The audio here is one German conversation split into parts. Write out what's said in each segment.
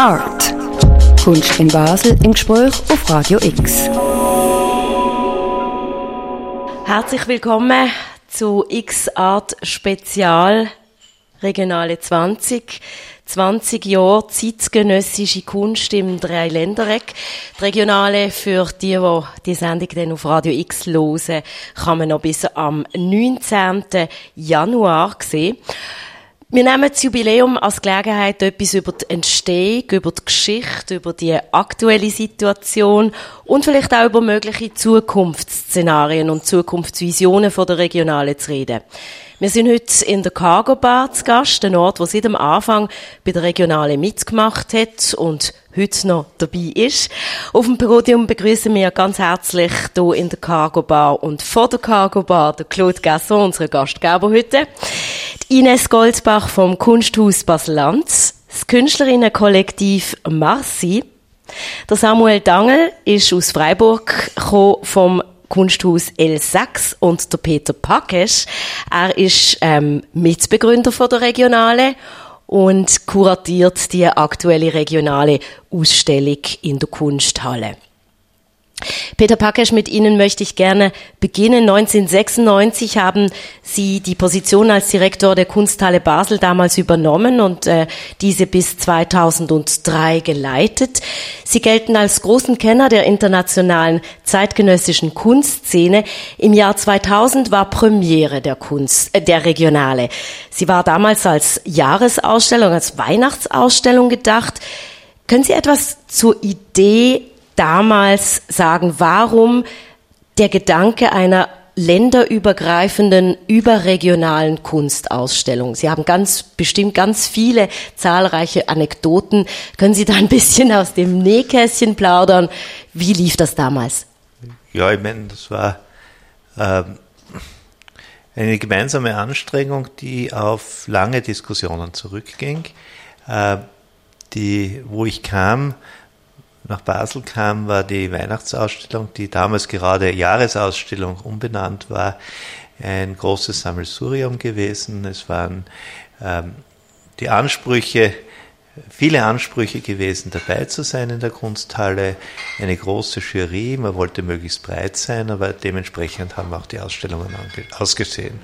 Art. Kunst in Basel im Gespräch auf Radio X. Herzlich willkommen zu X Art Spezial Regionale 20. 20 Jahre zeitgenössische Kunst im Dreiländereck. Die Regionale, für die, die die Sendung dann auf Radio X hören, kann man noch bis am 19. Januar sehen. Wir nehmen das Jubiläum als Gelegenheit, etwas über die Entstehung, über die Geschichte, über die aktuelle Situation und vielleicht auch über mögliche Zukunftsszenarien und Zukunftsvisionen der Regionale zu reden. Wir sind heute in der Cargo Bar zu Gast, ein Ort, wo seit dem Anfang bei der Regionale mitgemacht hat und heute noch dabei ist. Auf dem Podium begrüßen wir ganz herzlich hier in der Cargo Bar und vor der Cargo Bar der Claude Gasson, unsere Gastgeber heute, die Ines Goldbach vom Kunsthaus Basel-Lanz, das Künstlerinnenkollektiv Marci, der Samuel Dangel ist aus Freiburg vom Kunsthaus L6 und der Peter Pakesch. Er ist ähm, Mitbegründer von der Regionale und kuratiert die aktuelle regionale Ausstellung in der Kunsthalle. Peter Pakesch, mit Ihnen möchte ich gerne beginnen. 1996 haben Sie die Position als Direktor der Kunsthalle Basel damals übernommen und äh, diese bis 2003 geleitet. Sie gelten als großen Kenner der internationalen zeitgenössischen Kunstszene. Im Jahr 2000 war Premiere der Kunst, äh, der Regionale. Sie war damals als Jahresausstellung, als Weihnachtsausstellung gedacht. Können Sie etwas zur Idee damals sagen, warum der Gedanke einer länderübergreifenden, überregionalen Kunstausstellung. Sie haben ganz bestimmt ganz viele zahlreiche Anekdoten. Können Sie da ein bisschen aus dem Nähkästchen plaudern? Wie lief das damals? Ja, ich meine, das war ähm, eine gemeinsame Anstrengung, die auf lange Diskussionen zurückging. Äh, die, wo ich kam, nach Basel kam, war die Weihnachtsausstellung, die damals gerade Jahresausstellung umbenannt war, ein großes Sammelsurium gewesen. Es waren ähm, die Ansprüche, viele Ansprüche gewesen, dabei zu sein in der Kunsthalle, eine große Jury, man wollte möglichst breit sein, aber dementsprechend haben auch die Ausstellungen ausgesehen.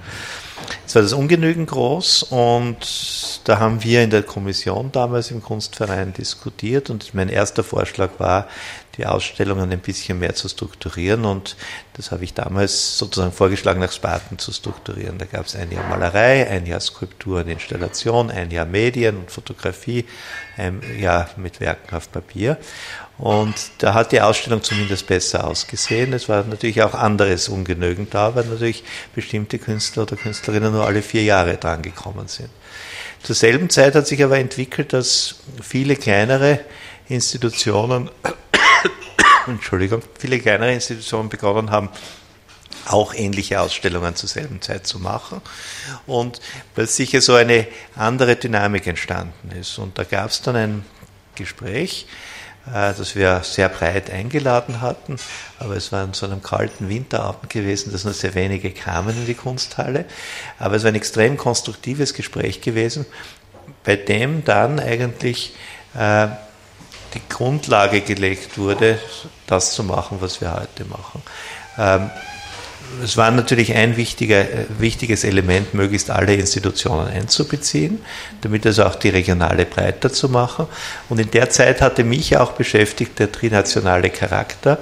Es war das ungenügend groß und da haben wir in der Kommission damals im Kunstverein diskutiert und mein erster Vorschlag war, die Ausstellungen ein bisschen mehr zu strukturieren und das habe ich damals sozusagen vorgeschlagen, nach Sparten zu strukturieren. Da gab es ein Jahr Malerei, ein Jahr Skulptur und Installation, ein Jahr Medien und Fotografie, ein Jahr mit Werken auf Papier und da hat die Ausstellung zumindest besser ausgesehen. Es war natürlich auch anderes ungenügend da, weil natürlich bestimmte Künstler oder Künstlerinnen nur alle vier Jahre dran gekommen sind. Zur selben Zeit hat sich aber entwickelt, dass viele kleinere Institutionen, Entschuldigung, viele kleinere Institutionen begonnen haben, auch ähnliche Ausstellungen zur selben Zeit zu machen und weil sicher so eine andere Dynamik entstanden ist. Und da gab es dann ein Gespräch, äh, das wir sehr breit eingeladen hatten. Aber es war an so einem kalten Winterabend gewesen, dass nur sehr wenige kamen in die Kunsthalle. Aber es war ein extrem konstruktives Gespräch gewesen, bei dem dann eigentlich äh, die Grundlage gelegt wurde, das zu machen, was wir heute machen. Ähm, es war natürlich ein äh, wichtiges Element, möglichst alle Institutionen einzubeziehen, damit also auch die regionale breiter zu machen. Und in der Zeit hatte mich auch beschäftigt der trinationale Charakter.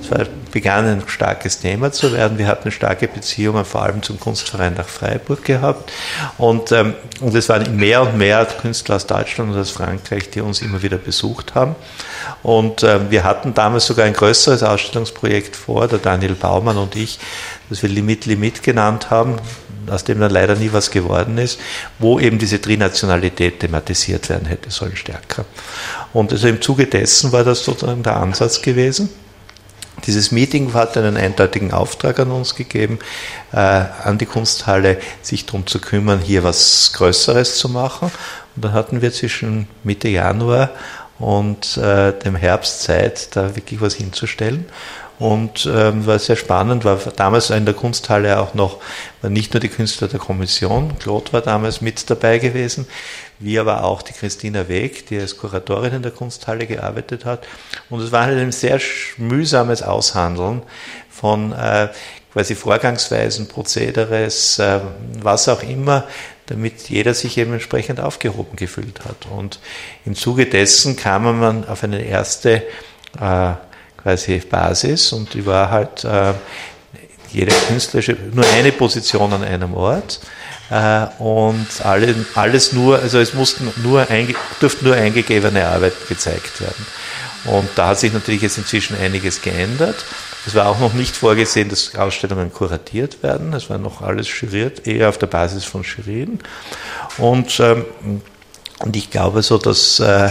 Das war, begann ein starkes Thema zu werden. Wir hatten starke Beziehungen vor allem zum Kunstverein nach Freiburg gehabt. Und, ähm, und es waren mehr und mehr Künstler aus Deutschland und aus Frankreich, die uns immer wieder besucht haben. Und äh, wir hatten damals sogar ein größeres Ausstellungsprojekt vor, der Daniel Baumann und ich, das wir Limit Limit genannt haben, aus dem dann leider nie was geworden ist, wo eben diese Trinationalität thematisiert werden hätte sollen stärker. Und also im Zuge dessen war das sozusagen der Ansatz gewesen. Dieses Meeting hat einen eindeutigen Auftrag an uns gegeben, äh, an die Kunsthalle, sich darum zu kümmern, hier was Größeres zu machen. Und dann hatten wir zwischen Mitte Januar und äh, dem Herbst Zeit, da wirklich was hinzustellen. Und ähm, war sehr spannend, war damals in der Kunsthalle auch noch, nicht nur die Künstler der Kommission, Claude war damals mit dabei gewesen. wie aber auch die Christina Weg, die als Kuratorin in der Kunsthalle gearbeitet hat. Und es war halt ein sehr mühsames Aushandeln von äh, quasi Vorgangsweisen, Prozederes, äh, was auch immer, damit jeder sich eben entsprechend aufgehoben gefühlt hat. Und im Zuge dessen kam man auf eine erste äh, quasi Basis und die war halt äh, jeder künstlerische, nur eine Position an einem Ort äh, und alle, alles nur, also es mussten nur einge, durften nur eingegebene Arbeit gezeigt werden. Und da hat sich natürlich jetzt inzwischen einiges geändert. Es war auch noch nicht vorgesehen, dass Ausstellungen kuratiert werden. Es war noch alles juriert, eher auf der Basis von Jurien. Und, ähm, und ich glaube so, dass äh,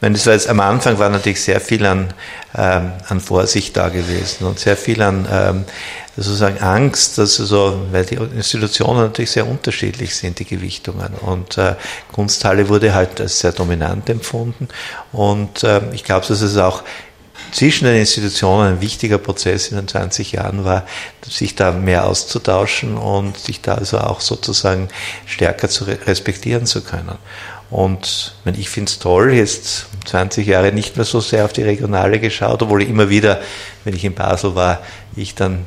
meine, das war jetzt, am Anfang war natürlich sehr viel an, ähm, an Vorsicht da gewesen und sehr viel an ähm, sozusagen Angst, dass also, weil die Institutionen natürlich sehr unterschiedlich sind, die Gewichtungen. Und äh, Kunsthalle wurde halt als sehr dominant empfunden. Und äh, ich glaube, dass es auch zwischen den Institutionen ein wichtiger Prozess in den 20 Jahren war, sich da mehr auszutauschen und sich da also auch sozusagen stärker zu respektieren zu können. Und ich finde es toll, jetzt 20 Jahre nicht mehr so sehr auf die Regionale geschaut, obwohl ich immer wieder, wenn ich in Basel war, ich dann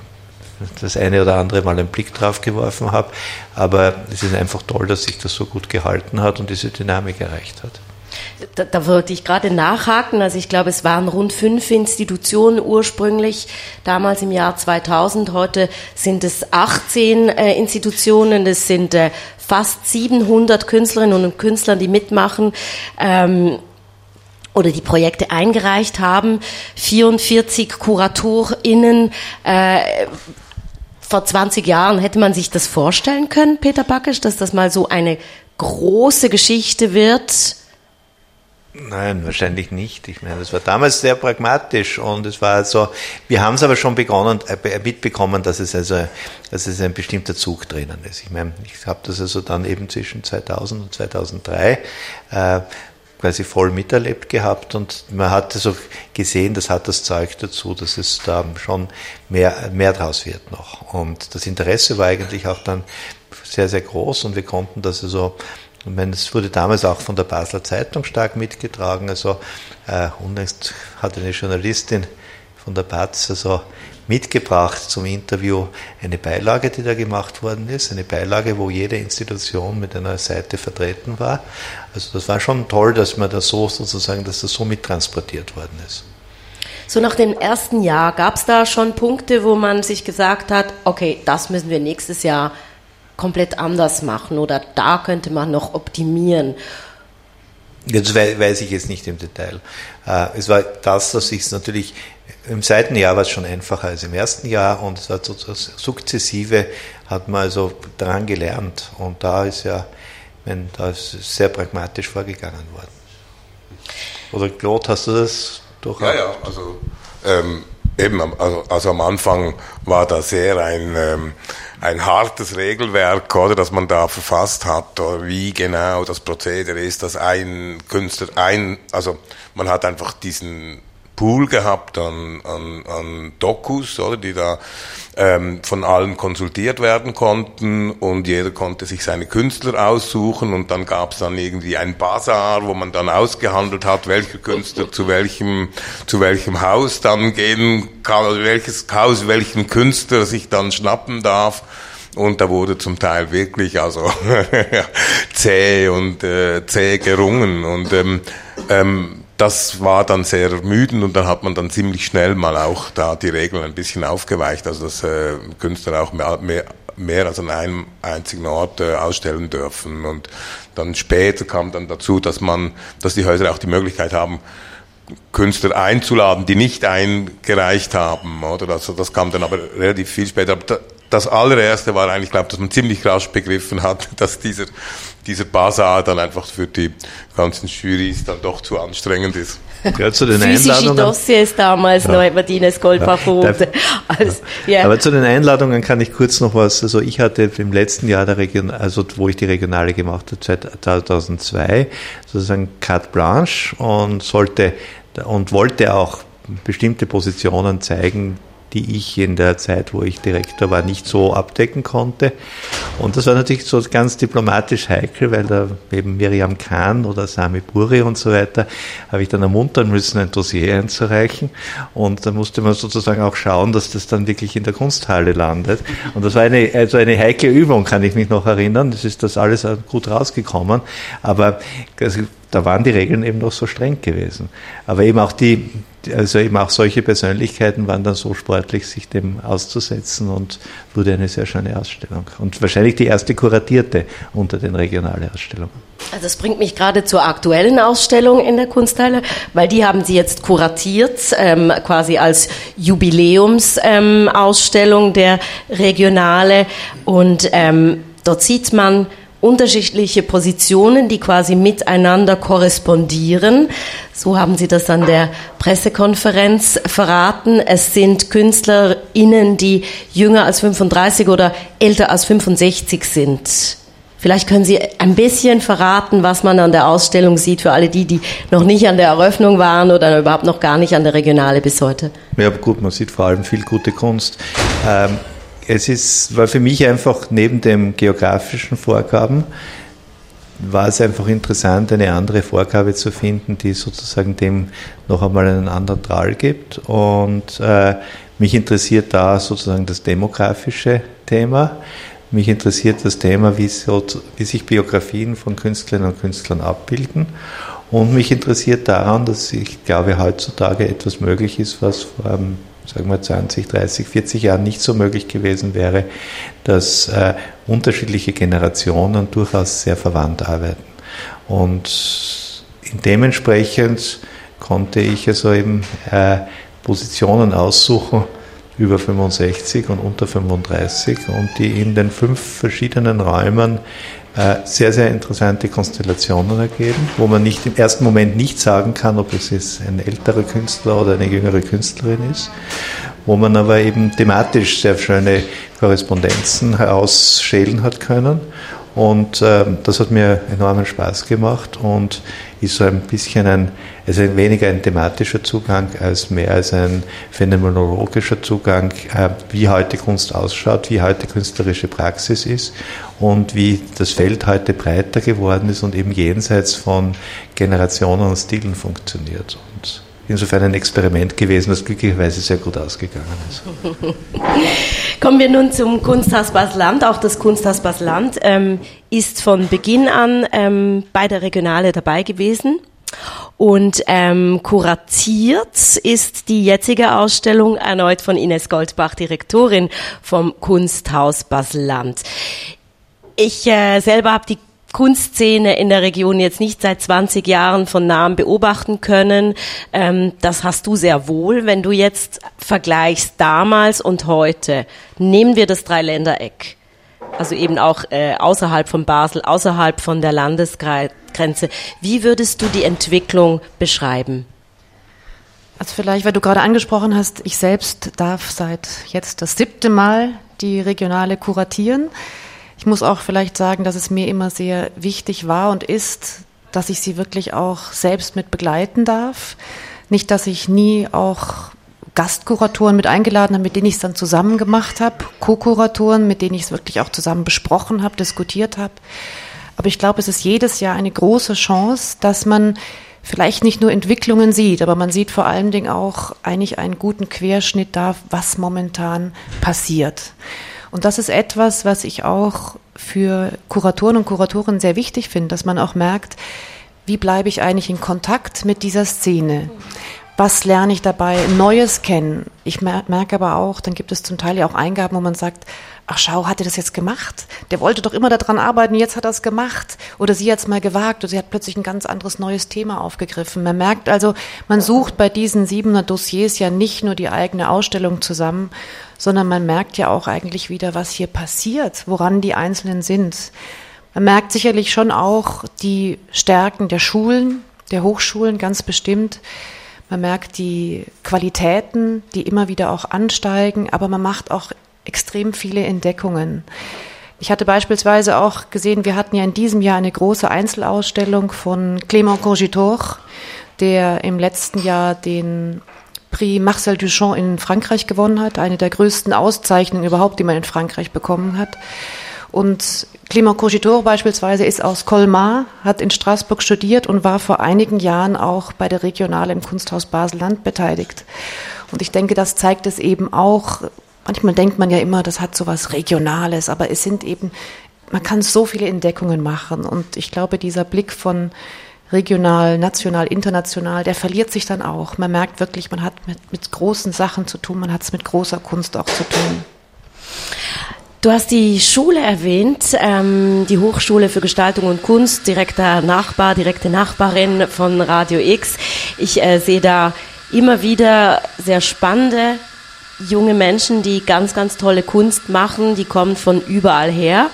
das eine oder andere Mal einen Blick drauf geworfen habe. Aber es ist einfach toll, dass sich das so gut gehalten hat und diese Dynamik erreicht hat. Da, da, wollte ich gerade nachhaken. Also ich glaube, es waren rund fünf Institutionen ursprünglich, damals im Jahr 2000. Heute sind es 18 äh, Institutionen. Es sind äh, fast 700 Künstlerinnen und Künstler, die mitmachen. Ähm, oder die Projekte eingereicht haben, 44 KuratorInnen, äh, vor 20 Jahren hätte man sich das vorstellen können, Peter Backisch, dass das mal so eine große Geschichte wird? Nein, wahrscheinlich nicht. Ich meine, das war damals sehr pragmatisch und es war so, wir haben es aber schon begonnen, äh, mitbekommen, dass es also, dass es ein bestimmter Zug drinnen ist. Ich meine, ich habe das also dann eben zwischen 2000 und 2003 äh, quasi voll miterlebt gehabt und man hat so gesehen, das hat das Zeug dazu, dass es da schon mehr, mehr draus wird noch. Und das Interesse war eigentlich auch dann sehr, sehr groß und wir konnten das also ich meine, es wurde damals auch von der Basler Zeitung stark mitgetragen. Also äh, unlängst hat eine Journalistin von der Batz also mitgebracht zum Interview eine Beilage, die da gemacht worden ist. Eine Beilage, wo jede Institution mit einer Seite vertreten war. Also das war schon toll, dass man das so sozusagen, dass das so mittransportiert worden ist. So nach dem ersten Jahr gab es da schon Punkte, wo man sich gesagt hat, okay, das müssen wir nächstes Jahr komplett anders machen oder da könnte man noch optimieren? Das weiß ich jetzt nicht im Detail. Äh, es war das, dass ich es natürlich im zweiten Jahr war es schon einfacher als im ersten Jahr und es hat so das sukzessive hat man also daran gelernt und da ist ja, wenn da ist sehr pragmatisch vorgegangen worden. Oder Claude, hast du das durch? Ja, ja, also ähm, eben, also, also am Anfang war da sehr ein ähm, ein hartes Regelwerk, oder, das man da verfasst hat, oder wie genau das Prozedere ist, dass ein Künstler ein, also man hat einfach diesen Pool gehabt an, an, an Dokus, oder, die da ähm, von allen konsultiert werden konnten und jeder konnte sich seine Künstler aussuchen und dann gab es dann irgendwie ein Bazar, wo man dann ausgehandelt hat, welcher Künstler zu welchem zu welchem Haus dann gehen kann, also welches Haus welchen Künstler sich dann schnappen darf. Und da wurde zum Teil wirklich also zäh und äh, zäh gerungen und ähm, ähm, das war dann sehr ermüdend und dann hat man dann ziemlich schnell mal auch da die Regeln ein bisschen aufgeweicht, also dass äh, Künstler auch mehr, mehr, mehr als an einem einzigen Ort äh, ausstellen dürfen. Und dann später kam dann dazu, dass man, dass die Häuser auch die Möglichkeit haben, Künstler einzuladen, die nicht eingereicht haben, oder? Also das kam dann aber relativ viel später. Aber das allererste war eigentlich, glaube dass man ziemlich rasch begriffen hat, dass dieser, dieser Basar dann einfach für die ganzen Jurys dann doch zu anstrengend ist. Ja, zu den Physische Einladungen. Dossiers damals ja. noch hat Martinez Goldparfum. Ja. Also, ja. Aber zu den Einladungen kann ich kurz noch was. Also ich hatte im letzten Jahr der Region, also wo ich die Regionale gemacht habe, 2002, sozusagen carte blanche und sollte und wollte auch bestimmte Positionen zeigen, die ich in der Zeit, wo ich Direktor war, nicht so abdecken konnte. Und das war natürlich so ganz diplomatisch heikel, weil da eben Miriam Kahn oder Sami Buri und so weiter, habe ich dann ermuntern müssen, ein Dossier einzureichen. Und da musste man sozusagen auch schauen, dass das dann wirklich in der Kunsthalle landet. Und das war eine, also eine heikle Übung, kann ich mich noch erinnern. Das ist das alles gut rausgekommen. Aber also, da waren die Regeln eben noch so streng gewesen. Aber eben auch die, also eben auch solche Persönlichkeiten waren dann so sportlich, sich dem auszusetzen und wurde eine sehr schöne Ausstellung. Und wahrscheinlich die erste kuratierte unter den Regionalausstellungen. Also das bringt mich gerade zur aktuellen Ausstellung in der Kunsthalle, weil die haben Sie jetzt kuratiert, ähm, quasi als Jubiläumsausstellung ähm, der Regionale. Und ähm, dort sieht man unterschiedliche Positionen, die quasi miteinander korrespondieren. So haben Sie das an der Pressekonferenz verraten. Es sind KünstlerInnen, die jünger als 35 oder älter als 65 sind. Vielleicht können Sie ein bisschen verraten, was man an der Ausstellung sieht für alle die, die noch nicht an der Eröffnung waren oder überhaupt noch gar nicht an der Regionale bis heute. Ja, gut, man sieht vor allem viel gute Kunst. Ähm, es ist, war für mich einfach neben dem geografischen Vorgaben, war es einfach interessant, eine andere Vorgabe zu finden, die sozusagen dem noch einmal einen anderen Drahl gibt. Und äh, mich interessiert da sozusagen das demografische Thema. Mich interessiert das Thema, wie, so, wie sich Biografien von Künstlerinnen und Künstlern abbilden. Und mich interessiert daran, dass ich glaube, heutzutage etwas möglich ist, was vor einem sagen wir 20, 30, 40 Jahren nicht so möglich gewesen wäre, dass äh, unterschiedliche Generationen durchaus sehr verwandt arbeiten. Und dementsprechend konnte ich also eben äh, Positionen aussuchen über 65 und unter 35 und die in den fünf verschiedenen Räumen sehr, sehr interessante Konstellationen ergeben, wo man nicht im ersten Moment nicht sagen kann, ob es jetzt ein älterer Künstler oder eine jüngere Künstlerin ist, wo man aber eben thematisch sehr schöne Korrespondenzen herausschälen hat können. Und äh, das hat mir enormen Spaß gemacht und ist so ein bisschen ein, also weniger ein thematischer Zugang als mehr als ein phänomenologischer Zugang, äh, wie heute Kunst ausschaut, wie heute künstlerische Praxis ist und wie das Feld heute breiter geworden ist und eben jenseits von Generationen und Stilen funktioniert. Und insofern ein Experiment gewesen, das glücklicherweise sehr gut ausgegangen ist. Kommen wir nun zum Kunsthaus Basel-Land. Auch das Kunsthaus Basel-Land ähm, ist von Beginn an ähm, bei der Regionale dabei gewesen. Und ähm, kuratiert ist die jetzige Ausstellung erneut von Ines Goldbach, Direktorin vom Kunsthaus Basel-Land. Ich äh, selber habe die Kunstszene in der Region jetzt nicht seit 20 Jahren von nahem beobachten können. Ähm, das hast du sehr wohl. Wenn du jetzt vergleichst damals und heute, nehmen wir das Dreiländereck. Also eben auch äh, außerhalb von Basel, außerhalb von der Landesgrenze. Wie würdest du die Entwicklung beschreiben? Also vielleicht, weil du gerade angesprochen hast, ich selbst darf seit jetzt das siebte Mal die Regionale kuratieren. Ich muss auch vielleicht sagen, dass es mir immer sehr wichtig war und ist, dass ich sie wirklich auch selbst mit begleiten darf. Nicht, dass ich nie auch Gastkuratoren mit eingeladen habe, mit denen ich es dann zusammen gemacht habe, Co-Kuratoren, mit denen ich es wirklich auch zusammen besprochen habe, diskutiert habe. Aber ich glaube, es ist jedes Jahr eine große Chance, dass man vielleicht nicht nur Entwicklungen sieht, aber man sieht vor allen Dingen auch eigentlich einen guten Querschnitt da, was momentan passiert. Und das ist etwas, was ich auch für Kuratoren und Kuratorinnen sehr wichtig finde, dass man auch merkt, wie bleibe ich eigentlich in Kontakt mit dieser Szene? Was lerne ich dabei Neues kennen? Ich merke aber auch, dann gibt es zum Teil ja auch Eingaben, wo man sagt, ach schau, hat er das jetzt gemacht? Der wollte doch immer daran arbeiten, jetzt hat er es gemacht. Oder sie hat es mal gewagt oder sie hat plötzlich ein ganz anderes neues Thema aufgegriffen. Man merkt also, man sucht bei diesen 700 Dossiers ja nicht nur die eigene Ausstellung zusammen, sondern man merkt ja auch eigentlich wieder, was hier passiert, woran die Einzelnen sind. Man merkt sicherlich schon auch die Stärken der Schulen, der Hochschulen ganz bestimmt. Man merkt die Qualitäten, die immer wieder auch ansteigen, aber man macht auch extrem viele Entdeckungen. Ich hatte beispielsweise auch gesehen, wir hatten ja in diesem Jahr eine große Einzelausstellung von Clément Cogitor, der im letzten Jahr den Prix Marcel Duchamp in Frankreich gewonnen hat, eine der größten Auszeichnungen überhaupt, die man in Frankreich bekommen hat. Und Clément Cogitor beispielsweise ist aus Colmar, hat in Straßburg studiert und war vor einigen Jahren auch bei der Regionale im Kunsthaus Basel-Land beteiligt. Und ich denke, das zeigt es eben auch. Manchmal denkt man ja immer, das hat so was Regionales, aber es sind eben, man kann so viele Entdeckungen machen. Und ich glaube, dieser Blick von regional, national, international, der verliert sich dann auch. Man merkt wirklich, man hat mit, mit großen Sachen zu tun, man hat es mit großer Kunst auch zu tun. Du hast die Schule erwähnt, ähm, die Hochschule für Gestaltung und Kunst, direkter Nachbar, direkte Nachbarin von Radio X. Ich äh, sehe da immer wieder sehr spannende junge Menschen, die ganz, ganz tolle Kunst machen. Die kommen von überall her.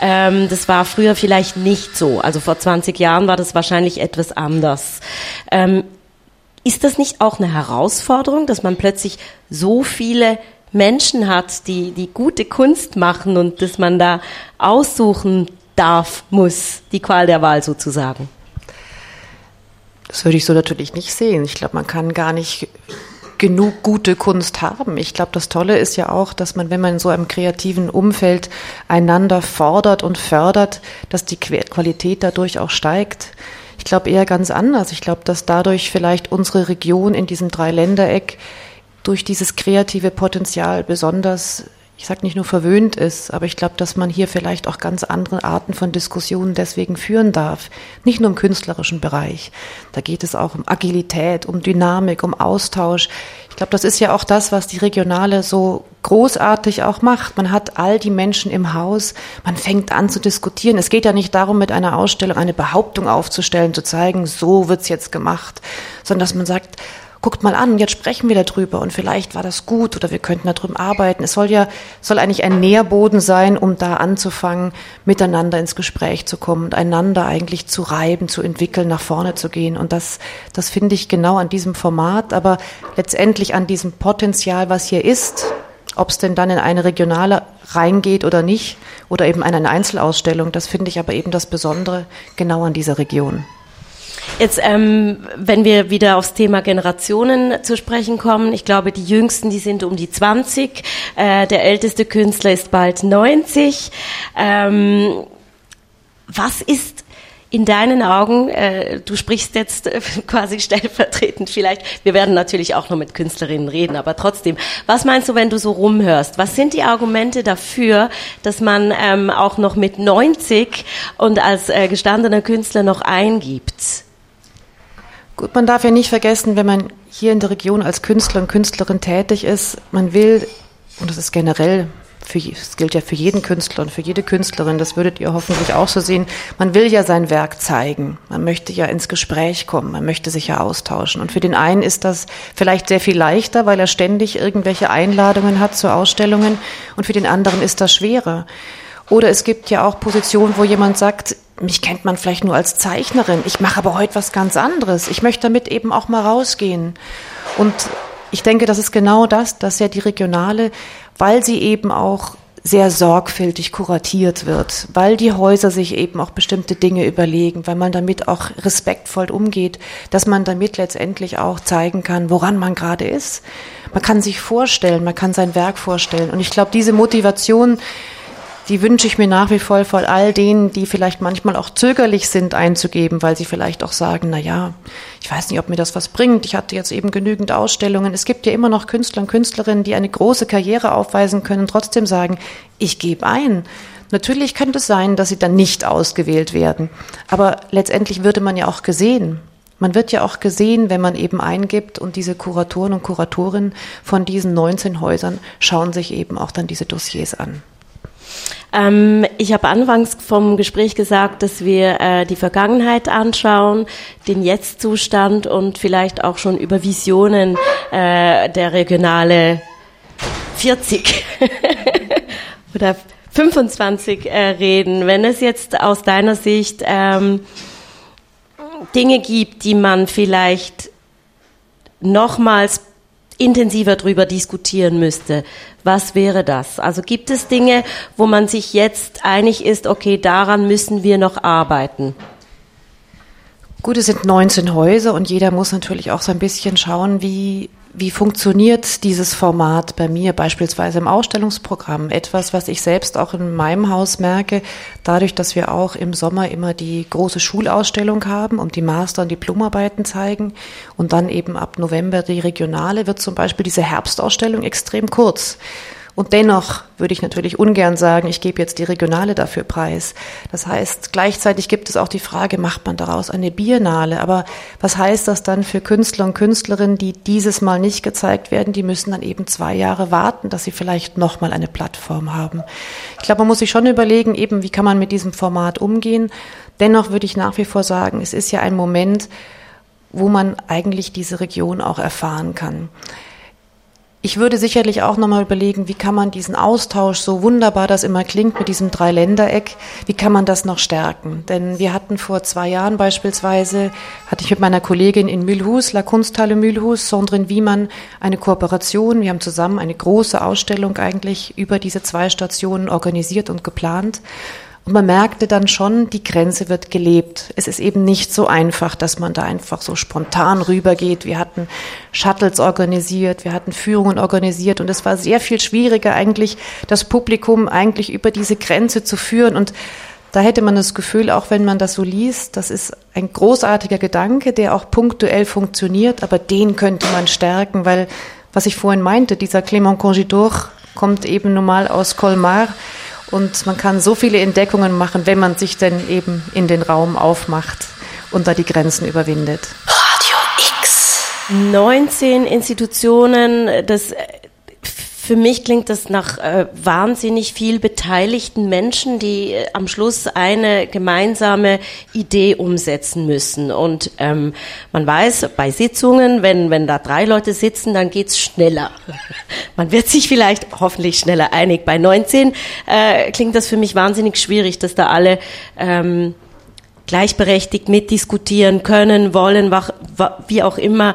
Ähm, das war früher vielleicht nicht so. Also vor 20 Jahren war das wahrscheinlich etwas anders. Ähm, ist das nicht auch eine Herausforderung, dass man plötzlich so viele Menschen hat, die, die gute Kunst machen und dass man da aussuchen darf, muss, die Qual der Wahl sozusagen? Das würde ich so natürlich nicht sehen. Ich glaube, man kann gar nicht genug gute Kunst haben. Ich glaube, das Tolle ist ja auch, dass man, wenn man in so einem kreativen Umfeld einander fordert und fördert, dass die Qualität dadurch auch steigt. Ich glaube eher ganz anders. Ich glaube, dass dadurch vielleicht unsere Region in diesem Dreiländereck durch dieses kreative Potenzial besonders, ich sage nicht nur verwöhnt ist, aber ich glaube, dass man hier vielleicht auch ganz andere Arten von Diskussionen deswegen führen darf. Nicht nur im künstlerischen Bereich. Da geht es auch um Agilität, um Dynamik, um Austausch. Ich glaube, das ist ja auch das, was die Regionale so großartig auch macht. Man hat all die Menschen im Haus, man fängt an zu diskutieren. Es geht ja nicht darum, mit einer Ausstellung eine Behauptung aufzustellen, zu zeigen, so wird's jetzt gemacht, sondern dass man sagt, guckt mal an, jetzt sprechen wir darüber und vielleicht war das gut oder wir könnten darüber arbeiten. Es soll ja, soll eigentlich ein Nährboden sein, um da anzufangen, miteinander ins Gespräch zu kommen und einander eigentlich zu reiben, zu entwickeln, nach vorne zu gehen. Und das, das finde ich genau an diesem Format, aber letztendlich an diesem Potenzial, was hier ist, ob es denn dann in eine regionale reingeht oder nicht, oder eben eine Einzelausstellung, das finde ich aber eben das Besondere genau an dieser Region. Jetzt, ähm, wenn wir wieder aufs Thema Generationen zu sprechen kommen, ich glaube, die Jüngsten, die sind um die 20, äh, der älteste Künstler ist bald 90. Ähm, was ist in deinen Augen, äh, du sprichst jetzt äh, quasi stellvertretend vielleicht, wir werden natürlich auch noch mit Künstlerinnen reden, aber trotzdem, was meinst du, wenn du so rumhörst? Was sind die Argumente dafür, dass man ähm, auch noch mit 90 und als äh, gestandener Künstler noch eingibt? Gut, man darf ja nicht vergessen, wenn man hier in der Region als Künstler und Künstlerin tätig ist, man will, und das ist generell, für, das gilt ja für jeden Künstler und für jede Künstlerin, das würdet ihr hoffentlich auch so sehen, man will ja sein Werk zeigen, man möchte ja ins Gespräch kommen, man möchte sich ja austauschen. Und für den einen ist das vielleicht sehr viel leichter, weil er ständig irgendwelche Einladungen hat zu Ausstellungen, und für den anderen ist das schwerer. Oder es gibt ja auch Positionen, wo jemand sagt, mich kennt man vielleicht nur als Zeichnerin, ich mache aber heute was ganz anderes. Ich möchte damit eben auch mal rausgehen. Und ich denke, das ist genau das, dass ja die Regionale, weil sie eben auch sehr sorgfältig kuratiert wird, weil die Häuser sich eben auch bestimmte Dinge überlegen, weil man damit auch respektvoll umgeht, dass man damit letztendlich auch zeigen kann, woran man gerade ist. Man kann sich vorstellen, man kann sein Werk vorstellen. Und ich glaube, diese Motivation, die wünsche ich mir nach wie vor von all denen, die vielleicht manchmal auch zögerlich sind einzugeben, weil sie vielleicht auch sagen, na ja, ich weiß nicht, ob mir das was bringt. Ich hatte jetzt eben genügend Ausstellungen. Es gibt ja immer noch Künstler und Künstlerinnen, die eine große Karriere aufweisen können trotzdem sagen, ich gebe ein. Natürlich könnte es sein, dass sie dann nicht ausgewählt werden. Aber letztendlich würde man ja auch gesehen. Man wird ja auch gesehen, wenn man eben eingibt und diese Kuratoren und Kuratorinnen von diesen 19 Häusern schauen sich eben auch dann diese Dossiers an. Ähm, ich habe anfangs vom Gespräch gesagt, dass wir äh, die Vergangenheit anschauen, den Jetztzustand und vielleicht auch schon über Visionen äh, der Regionale 40 oder 25 äh, reden. Wenn es jetzt aus deiner Sicht ähm, Dinge gibt, die man vielleicht nochmals intensiver darüber diskutieren müsste. Was wäre das? Also gibt es Dinge, wo man sich jetzt einig ist, okay, daran müssen wir noch arbeiten? Gut, es sind 19 Häuser und jeder muss natürlich auch so ein bisschen schauen, wie, wie funktioniert dieses Format bei mir beispielsweise im Ausstellungsprogramm? Etwas, was ich selbst auch in meinem Haus merke, dadurch, dass wir auch im Sommer immer die große Schulausstellung haben und die Master- und Diplomarbeiten zeigen und dann eben ab November die regionale, wird zum Beispiel diese Herbstausstellung extrem kurz. Und dennoch würde ich natürlich ungern sagen, ich gebe jetzt die Regionale dafür preis. Das heißt, gleichzeitig gibt es auch die Frage, macht man daraus eine Biennale? Aber was heißt das dann für Künstler und Künstlerinnen, die dieses Mal nicht gezeigt werden? Die müssen dann eben zwei Jahre warten, dass sie vielleicht nochmal eine Plattform haben. Ich glaube, man muss sich schon überlegen, eben, wie kann man mit diesem Format umgehen? Dennoch würde ich nach wie vor sagen, es ist ja ein Moment, wo man eigentlich diese Region auch erfahren kann. Ich würde sicherlich auch nochmal überlegen, wie kann man diesen Austausch, so wunderbar das immer klingt mit diesem Dreiländereck, wie kann man das noch stärken? Denn wir hatten vor zwei Jahren beispielsweise, hatte ich mit meiner Kollegin in Mühlhus, La Kunsthalle Mühlhus, Sondrin Wiemann, eine Kooperation. Wir haben zusammen eine große Ausstellung eigentlich über diese zwei Stationen organisiert und geplant. Und man merkte dann schon, die Grenze wird gelebt. Es ist eben nicht so einfach, dass man da einfach so spontan rübergeht. Wir hatten Shuttles organisiert, wir hatten Führungen organisiert und es war sehr viel schwieriger eigentlich, das Publikum eigentlich über diese Grenze zu führen und da hätte man das Gefühl, auch wenn man das so liest, das ist ein großartiger Gedanke, der auch punktuell funktioniert, aber den könnte man stärken, weil, was ich vorhin meinte, dieser Clément Congidor kommt eben nun mal aus Colmar und man kann so viele Entdeckungen machen, wenn man sich denn eben in den Raum aufmacht und da die Grenzen überwindet. Radio X. 19 Institutionen, das für mich klingt das nach äh, wahnsinnig viel beteiligten Menschen, die äh, am Schluss eine gemeinsame Idee umsetzen müssen. Und ähm, man weiß, bei Sitzungen, wenn, wenn da drei Leute sitzen, dann geht's schneller. man wird sich vielleicht hoffentlich schneller einig. Bei 19 äh, klingt das für mich wahnsinnig schwierig, dass da alle ähm, gleichberechtigt mitdiskutieren können, wollen, wie auch immer.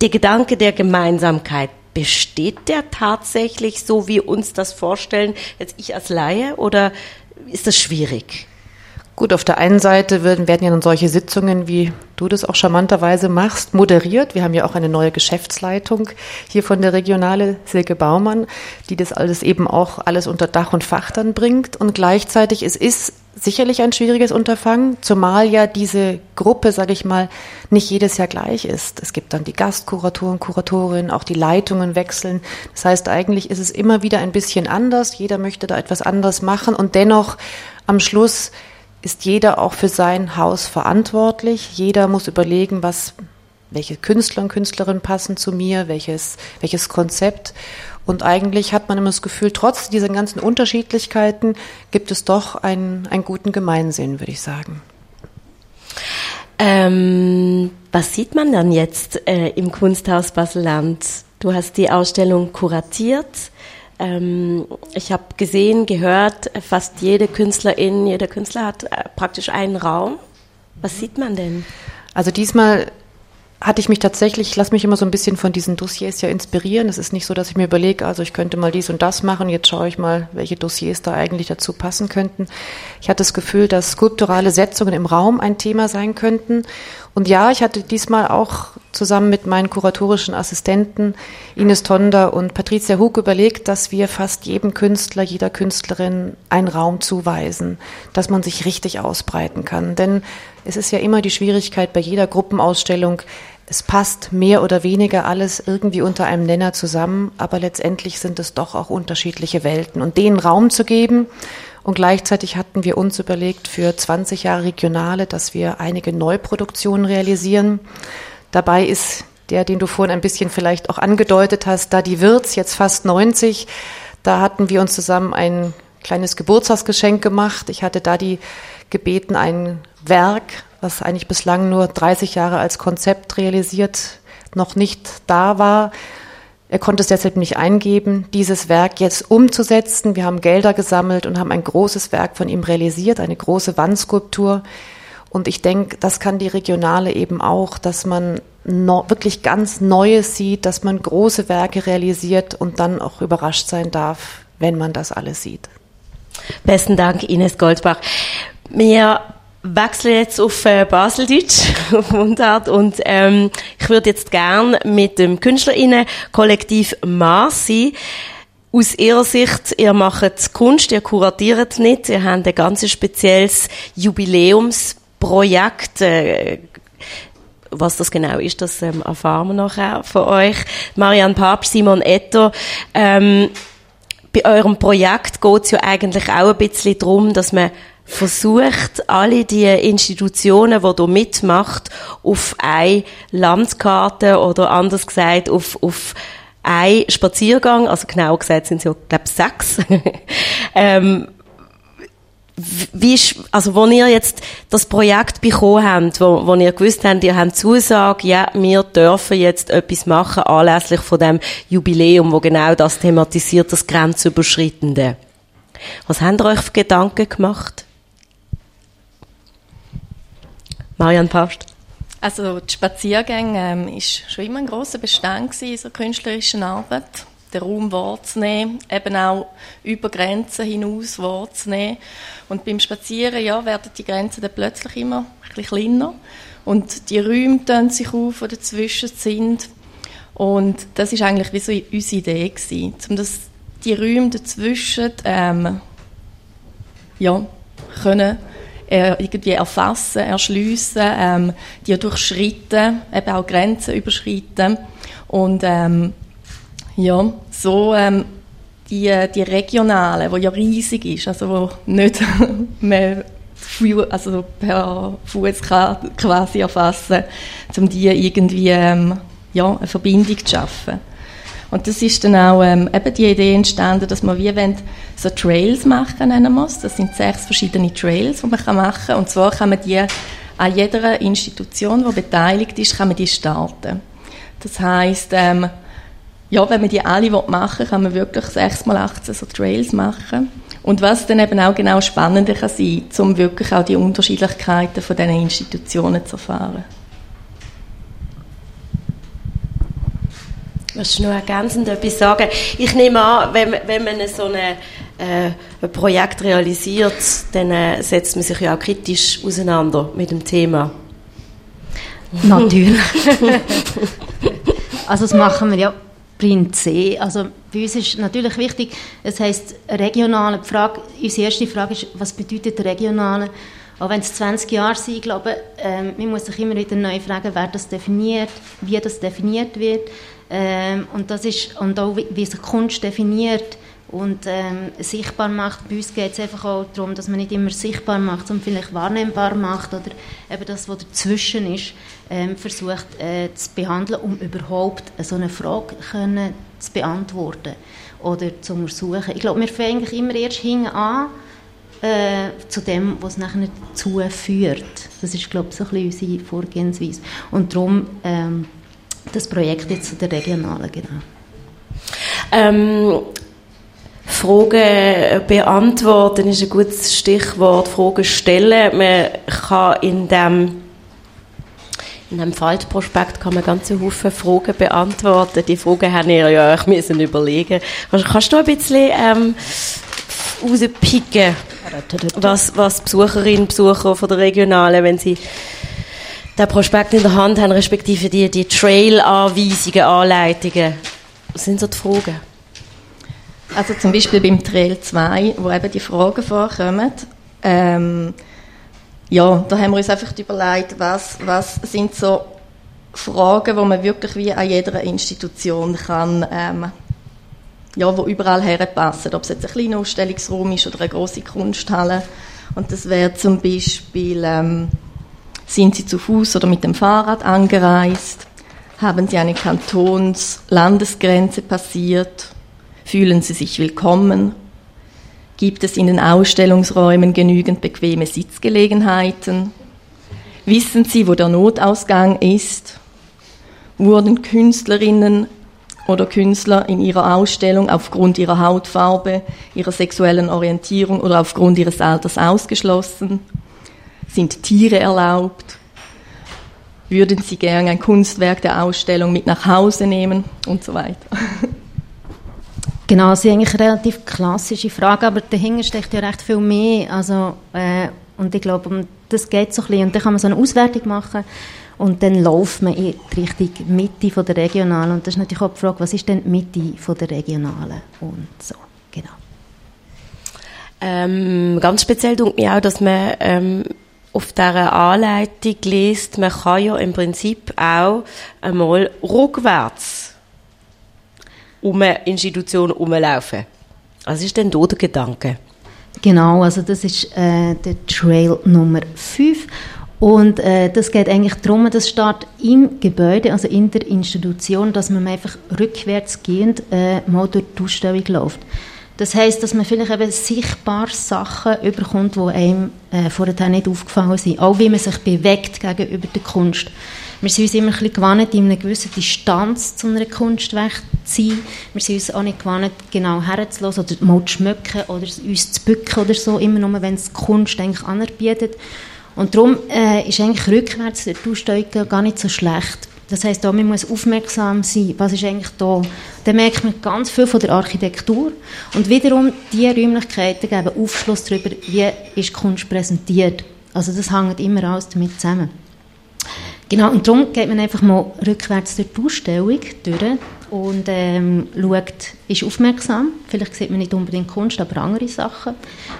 Der Gedanke der Gemeinsamkeit besteht der tatsächlich so, wie uns das vorstellen, jetzt ich als Laie, oder ist das schwierig? Gut, auf der einen Seite werden, werden ja nun solche Sitzungen, wie du das auch charmanterweise machst, moderiert. Wir haben ja auch eine neue Geschäftsleitung hier von der Regionale Silke Baumann, die das alles eben auch alles unter Dach und Fach dann bringt. Und gleichzeitig, es ist sicherlich ein schwieriges Unterfangen, zumal ja diese Gruppe, sage ich mal, nicht jedes Jahr gleich ist. Es gibt dann die Gastkuratoren, Kuratorinnen, auch die Leitungen wechseln. Das heißt, eigentlich ist es immer wieder ein bisschen anders. Jeder möchte da etwas anderes machen und dennoch am Schluss ist jeder auch für sein Haus verantwortlich. Jeder muss überlegen, was, welche Künstler und Künstlerinnen passen zu mir, welches, welches Konzept. Und eigentlich hat man immer das Gefühl, trotz dieser ganzen Unterschiedlichkeiten gibt es doch einen, einen guten Gemeinsinn, würde ich sagen. Ähm, was sieht man dann jetzt äh, im Kunsthaus Baseland? Du hast die Ausstellung kuratiert. Ähm, ich habe gesehen, gehört, fast jede Künstlerin, jeder Künstler hat äh, praktisch einen Raum. Was sieht man denn? Also diesmal hatte ich mich tatsächlich, ich lasse mich immer so ein bisschen von diesen Dossiers ja inspirieren. Es ist nicht so, dass ich mir überlege, also ich könnte mal dies und das machen, jetzt schaue ich mal, welche Dossiers da eigentlich dazu passen könnten. Ich hatte das Gefühl, dass skulpturale Setzungen im Raum ein Thema sein könnten. Und ja, ich hatte diesmal auch zusammen mit meinen kuratorischen Assistenten Ines Tonder und Patricia Hug überlegt, dass wir fast jedem Künstler, jeder Künstlerin einen Raum zuweisen, dass man sich richtig ausbreiten kann. Denn es ist ja immer die Schwierigkeit bei jeder Gruppenausstellung, es passt mehr oder weniger alles irgendwie unter einem Nenner zusammen, aber letztendlich sind es doch auch unterschiedliche Welten. Und denen Raum zu geben, und gleichzeitig hatten wir uns überlegt für 20 Jahre Regionale, dass wir einige Neuproduktionen realisieren. Dabei ist der, den du vorhin ein bisschen vielleicht auch angedeutet hast, da die Wirts jetzt fast 90, da hatten wir uns zusammen ein kleines Geburtstagsgeschenk gemacht. Ich hatte da die gebeten, ein Werk was eigentlich bislang nur 30 Jahre als Konzept realisiert, noch nicht da war. Er konnte es deshalb nicht eingeben, dieses Werk jetzt umzusetzen. Wir haben Gelder gesammelt und haben ein großes Werk von ihm realisiert, eine große Wandskulptur. Und ich denke, das kann die Regionale eben auch, dass man no, wirklich ganz Neues sieht, dass man große Werke realisiert und dann auch überrascht sein darf, wenn man das alles sieht. Besten Dank, Ines Goldbach. Mehr wechsle jetzt auf äh, Baseldeutsch, auf Mundart, und ähm, ich würde jetzt gern mit dem KünstlerInnen-Kollektiv Marsi aus Ihrer Sicht, ihr macht Kunst, ihr kuratiert nicht, ihr habt ein ganz spezielles Jubiläumsprojekt. Äh, was das genau ist, das ähm, erfahren wir nachher von euch. Marianne Papst, Simon Etto, ähm, bei eurem Projekt geht es ja eigentlich auch ein bisschen darum, dass man versucht, alle die Institutionen, die hier mitmacht, auf eine Landkarte oder anders gesagt, auf, auf ein Spaziergang, also genau gesagt sind es ja, glaube sechs, ähm, wie ist, also, wo ihr jetzt das Projekt bekommen habt, wo, wo ihr gewusst habt, ihr habt Zusage, ja, wir dürfen jetzt etwas machen anlässlich von dem Jubiläum, wo genau das thematisiert, das Grenzüberschreitende. Was habt ihr euch für Gedanken gemacht? Marianne Past. Also die Spaziergänge ähm, ist schon immer ein großer Bestand so künstlerischen Arbeit, den Raum wahrzunehmen, eben auch über Grenzen hinaus wahrzunehmen. Und beim Spazieren ja, werden die Grenzen dann plötzlich immer ein kleiner und die Räume tun sich auf, die dazwischen sind. Und das ist eigentlich wie so unsere Idee gewesen, um das, die Räume dazwischen ähm, ja, können äh, irgendwie erfassen, erschliessen, ähm, die durchschreiten, eben auch Grenzen überschreiten und ähm, ja, so ähm, die, die regionale, wo ja riesig ist, also wo nicht mehr also per Fuß quasi erfassen, um die irgendwie ähm, ja, eine Verbindung zu schaffen. Und das ist dann auch ähm, eben die Idee entstanden, dass man wie wenn so Trails machen nennen muss. Das sind sechs verschiedene Trails, die man machen kann. Und zwar kann man die an jeder Institution, die beteiligt ist, kann man die starten. Das heißt, ähm, ja, wenn man die alle machen will, kann man wirklich sechs mal 18 so Trails machen. Und was dann eben auch genau spannender kann sein, um wirklich auch die Unterschiedlichkeiten von diesen Institutionen zu erfahren. Willst du noch ergänzend etwas sagen? Ich nehme an, wenn, wenn man so eine, äh, ein Projekt realisiert, dann äh, setzt man sich ja auch kritisch auseinander mit dem Thema. Natürlich. also das machen wir ja C. Also bei uns ist natürlich wichtig, es heißt regionale. Frage, unsere erste Frage ist, was bedeutet regionale? Auch wenn es 20 Jahre sind, ich glaube, ähm, man muss sich immer wieder neu fragen, wer das definiert, wie das definiert wird. Ähm, und das ist, und auch wie, wie sich Kunst definiert und ähm, sichtbar macht. Bei uns geht es einfach auch darum, dass man nicht immer sichtbar macht, sondern vielleicht wahrnehmbar macht oder eben das, was dazwischen ist, ähm, versucht äh, zu behandeln, um überhaupt so eine Frage können zu beantworten oder zu untersuchen. Ich glaube, wir fangen eigentlich immer erst hinten an, äh, zu dem, was nachher dazu führt. Das ist, glaube ich, so ein bisschen unsere Vorgehensweise. Und darum ähm, das Projekt jetzt zu der regionalen, genau. Ähm, Fragen beantworten ist ein gutes Stichwort. Fragen stellen. Man kann in dem in dem Faltprospekt kann man ganze Haufen Fragen beantworten. Die Fragen haben ihr ja euch müssen überlegen. Kannst, kannst du ein bisschen ähm, rauspicken, was, was Besucherinnen und Besucher von der Regionalen, wenn sie den Prospekt in der Hand haben, respektive die, die Trail-Anweisungen, Anleitungen? Was sind so die Fragen? Also zum Beispiel beim Trail 2, wo eben die Fragen vorkommen. Ähm, ja, da haben wir uns einfach überlegt, was, was sind so Fragen, wo man wirklich wie an jeder Institution kann, ähm, ja, wo überall herpassen, ob es jetzt ein kleiner Ausstellungsraum ist oder eine große Kunsthalle. Und das wäre zum Beispiel ähm, sind Sie zu Fuß oder mit dem Fahrrad angereist? Haben Sie eine Kantons-Landesgrenze passiert? Fühlen Sie sich willkommen? Gibt es in den Ausstellungsräumen genügend bequeme Sitzgelegenheiten? Wissen Sie, wo der Notausgang ist? Wurden Künstlerinnen oder Künstler in ihrer Ausstellung aufgrund ihrer Hautfarbe, ihrer sexuellen Orientierung oder aufgrund ihres Alters ausgeschlossen? Sind Tiere erlaubt? Würden Sie gerne ein Kunstwerk der Ausstellung mit nach Hause nehmen? Und so weiter. Genau, das ist eigentlich eine relativ klassische Frage, aber dahinter steckt ja recht viel mehr. Also, äh, Und ich glaube, um das geht so ein bisschen. Und dann kann man so eine Auswertung machen und dann läuft man in die Richtung Mitte von der Regionalen. Und das ist natürlich auch die Frage, was ist denn die Mitte von der Regionalen? Und so, genau. Ähm, ganz speziell tut mir auch, dass man ähm, auf dieser Anleitung liest, man kann ja im Prinzip auch einmal rückwärts um eine Institution herumlaufen. Was ist denn da der Gedanke? Genau, also das ist äh, der Trail Nummer 5 und äh, das geht eigentlich darum, das steht im Gebäude, also in der Institution, dass man einfach rückwärtsgehend äh, mal durch die Ausstellung läuft. Das heißt, dass man vielleicht eben sichtbar Sachen überkommt, die einem äh, vorher nicht aufgefallen sind. Auch wie man sich bewegt gegenüber der Kunst. Wir sind uns immer ein bisschen gewohnt, in einer gewissen Distanz zu einem Kunstwerk zu sein. Wir sind uns auch nicht gewohnt, genau herzulassen oder mal zu schmücken oder uns zu bücken oder so, immer nur, wenn es Kunst eigentlich anerbietet. Und darum äh, ist eigentlich rückwärts der Ausstellung gar nicht so schlecht. Das heisst, man muss aufmerksam sein, was ist eigentlich da. Dann merkt man ganz viel von der Architektur und wiederum die Räumlichkeiten geben Aufschluss darüber, wie ist Kunst präsentiert. Also das hängt immer alles damit zusammen. Genau, und darum geht man einfach mal rückwärts durch die Ausstellung durch und ähm, schaut, ist aufmerksam. Vielleicht sieht man nicht unbedingt Kunst, aber andere Sachen,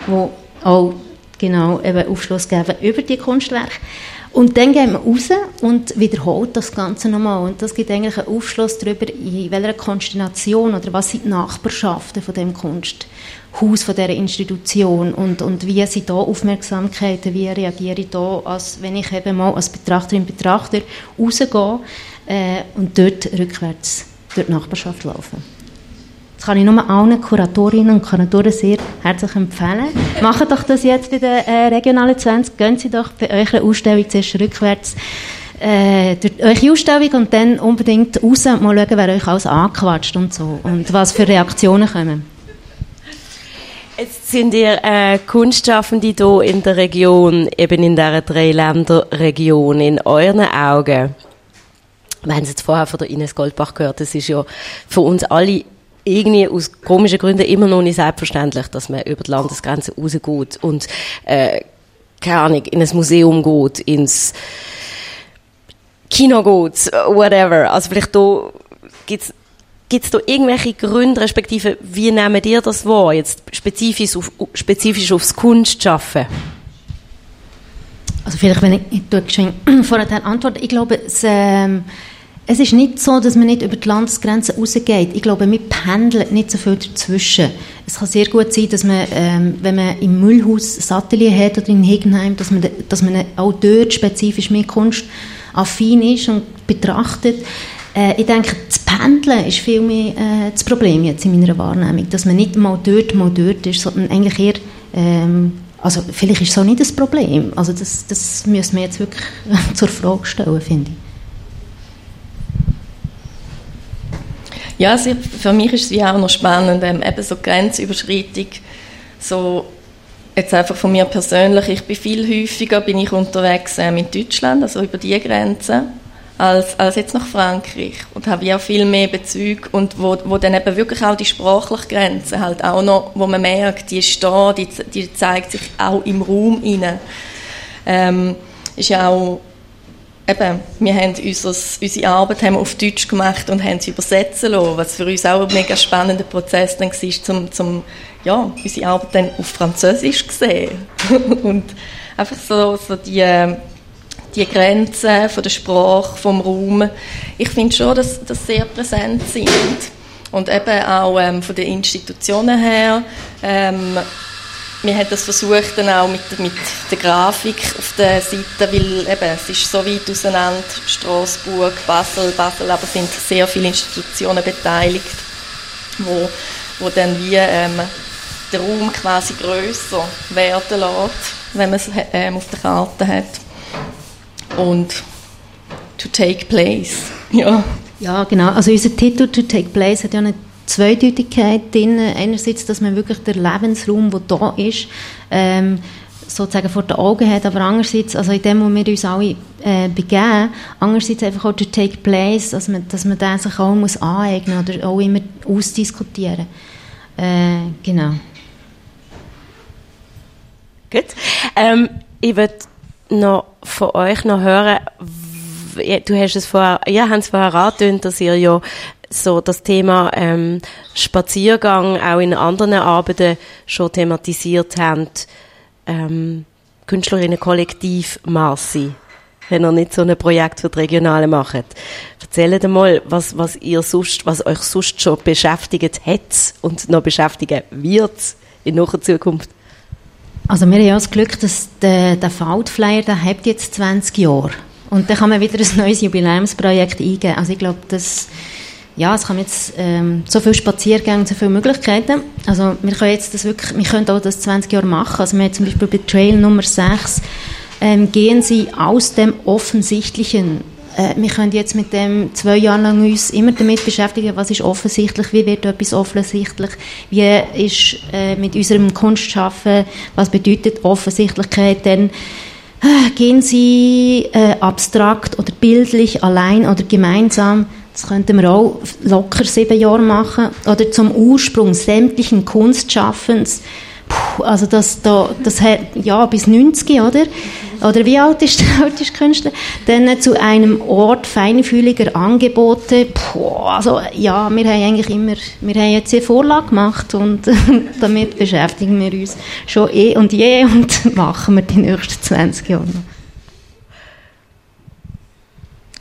die auch genau eben Aufschluss geben über die Kunstwerke. Und dann geht man raus und wiederholt das Ganze nochmal. Und das gibt eigentlich einen Aufschluss darüber, in welcher Konstellation oder was sind die Nachbarschaften von dem Kunsthaus, von dieser Institution und, und wie sind da Aufmerksamkeiten, wie reagiere ich da, als, wenn ich eben mal als Betrachterin, Betrachter rausgehe äh, und dort rückwärts durch die Nachbarschaft laufe. Das kann ich nur allen Kuratorinnen und Kuratoren sehr herzlich empfehlen. Machen doch das jetzt bei der äh, Regionalen 20. Gehen Sie doch bei eurer Ausstellung zuerst rückwärts äh, durch eure Ausstellung und dann unbedingt raus und mal schauen, wer euch alles anquatscht und so und was für Reaktionen kommen. Jetzt sind ihr äh, Kunstschaffende hier in der Region, eben in dieser Dreiländerregion, in euren Augen. Wir haben es jetzt vorher von der Ines Goldbach gehört, das ist ja für uns alle irgendwie aus komischen Gründen immer noch nicht selbstverständlich, dass man über die Landesgrenze rausgeht und, äh, keine Ahnung, in ein Museum geht, ins Kino geht, whatever. Also vielleicht da gibt's Gibt es da irgendwelche Gründe, respektive wie nehmen ihr das wahr, jetzt spezifisch, auf, spezifisch aufs Kunstschaffen? Also vielleicht, wenn ich, ich vorher antworte, ich glaube, es, ähm, es ist nicht so, dass man nicht über die Landesgrenzen rausgeht. Ich glaube, wir pendeln nicht so viel dazwischen. Es kann sehr gut sein, dass man, ähm, wenn man im Müllhaus Satellite hat oder in Hegenheim, dass man, dass man auch dort spezifisch mehr Kunst affin ist und betrachtet. Äh, ich denke, das Pendeln ist viel mehr äh, das Problem jetzt in meiner Wahrnehmung, dass man nicht mal dort, mal dort ist, sondern eigentlich eher ähm, also vielleicht ist es auch nicht das Problem. Also das, das müssen wir jetzt wirklich zur Frage stellen, finde ich. Ja, für mich ist es wie auch noch spannend, ähm, eben so Grenzüberschreitung, so jetzt einfach von mir persönlich, ich bin viel häufiger bin ich unterwegs ähm, in Deutschland, also über die Grenze, als, als jetzt nach Frankreich und habe ja viel mehr Bezüge und wo, wo dann eben wirklich auch die sprachliche Grenze halt auch noch, wo man merkt, die ist da, die, die zeigt sich auch im Raum inne. Ähm, ist ja auch eben, wir haben unseres, unsere Arbeit haben auf Deutsch gemacht und haben sie übersetzen lassen, was für uns auch ein mega spannender Prozess dann war, zum, zum ja, unsere Arbeit dann auf Französisch zu sehen. und einfach so, so die, die Grenzen von der Sprache, vom Raum. Ich finde schon, dass das sehr präsent sind. Und eben auch ähm, von den Institutionen her ähm, wir haben das versucht dann auch mit, mit der Grafik auf der Seite, weil eben, es ist so weit auseinander, Straßburg, Basel, Basel, aber es sind sehr viele Institutionen beteiligt, wo, wo dann wie ähm, der Raum quasi grösser werden lässt, wenn man es ähm, auf der Karte hat. Und to take place, ja. Ja, genau. Also unser Titel To Take Place hat ja eine Zweideutigkeit drin. Einerseits, dass man wirklich den Lebensraum, der da ist, ähm, sozusagen vor den Augen hat, aber andererseits, also in dem, wo wir uns alle äh, begeben, andererseits einfach auch der Take Place, dass man, dass man den sich auch muss aneignen oder auch immer ausdiskutieren. Äh, genau. Gut. Ähm, ich würde noch von euch noch hören, du hast es vorher, ja, haben es vorher angetönt, dass ihr ja so das Thema ähm, Spaziergang auch in anderen Arbeiten schon thematisiert habt. Ähm, Künstlerinnen-Kollektiv Marci, wenn ihr nicht so ein Projekt für die Regionale macht. Erzählt mal, was, was ihr sonst, was euch sonst schon beschäftigt hat und noch beschäftigen wird in naher Zukunft. Also wir haben ja das Glück, dass der, der Faltflyer, der hat jetzt 20 Jahre. Und dann kann man wieder ein neues Jubiläumsprojekt eingeben. Also ich glaube, das, ja, es kann jetzt ähm, so viele Spaziergänge, so viele Möglichkeiten. Also wir können jetzt das wirklich, wir können auch das 20 Jahre machen. Also wir haben zum Beispiel bei Trail Nummer 6 ähm, gehen Sie aus dem Offensichtlichen. Äh, wir können jetzt mit dem zwei Jahre lang uns immer damit beschäftigen, was ist offensichtlich, wie wird etwas offensichtlich, wie ist äh, mit unserem Kunstschaffen, was bedeutet Offensichtlichkeit, denn äh, gehen Sie äh, abstrakt oder bildlich, allein oder gemeinsam das könnten wir auch locker sieben Jahre machen. Oder zum Ursprung sämtlichen Kunstschaffens. Puh, also das, da, das hat, ja, bis 90, oder? Oder wie alt ist der älteste Künstler? Dann zu einem Ort feinfühliger Angebote. Puh, also ja, wir haben eigentlich immer, wir haben jetzt eine Vorlage gemacht und damit beschäftigen wir uns schon eh und je und machen wir die nächsten 20 Jahre noch.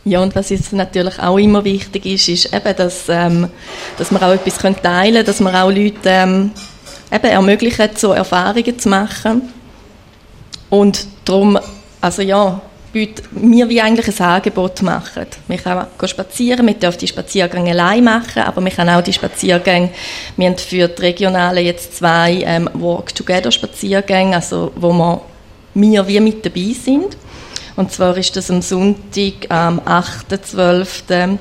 Ja, und was jetzt natürlich auch immer wichtig ist, ist eben, dass, ähm, dass wir auch etwas teilen können, dass wir auch Leute ähm, eben ermöglichen, so Erfahrungen zu machen. Und darum, also ja, wir wie eigentlich ein Angebot machen. Wir können spazieren, wir dürfen die Spaziergänge allein machen, aber wir können auch die Spaziergänge, wir haben für die Regionale jetzt zwei ähm, Walk-Together-Spaziergänge, also wo wir, wir wie mit dabei sind. Und zwar ist das am Sonntag, am 8.12.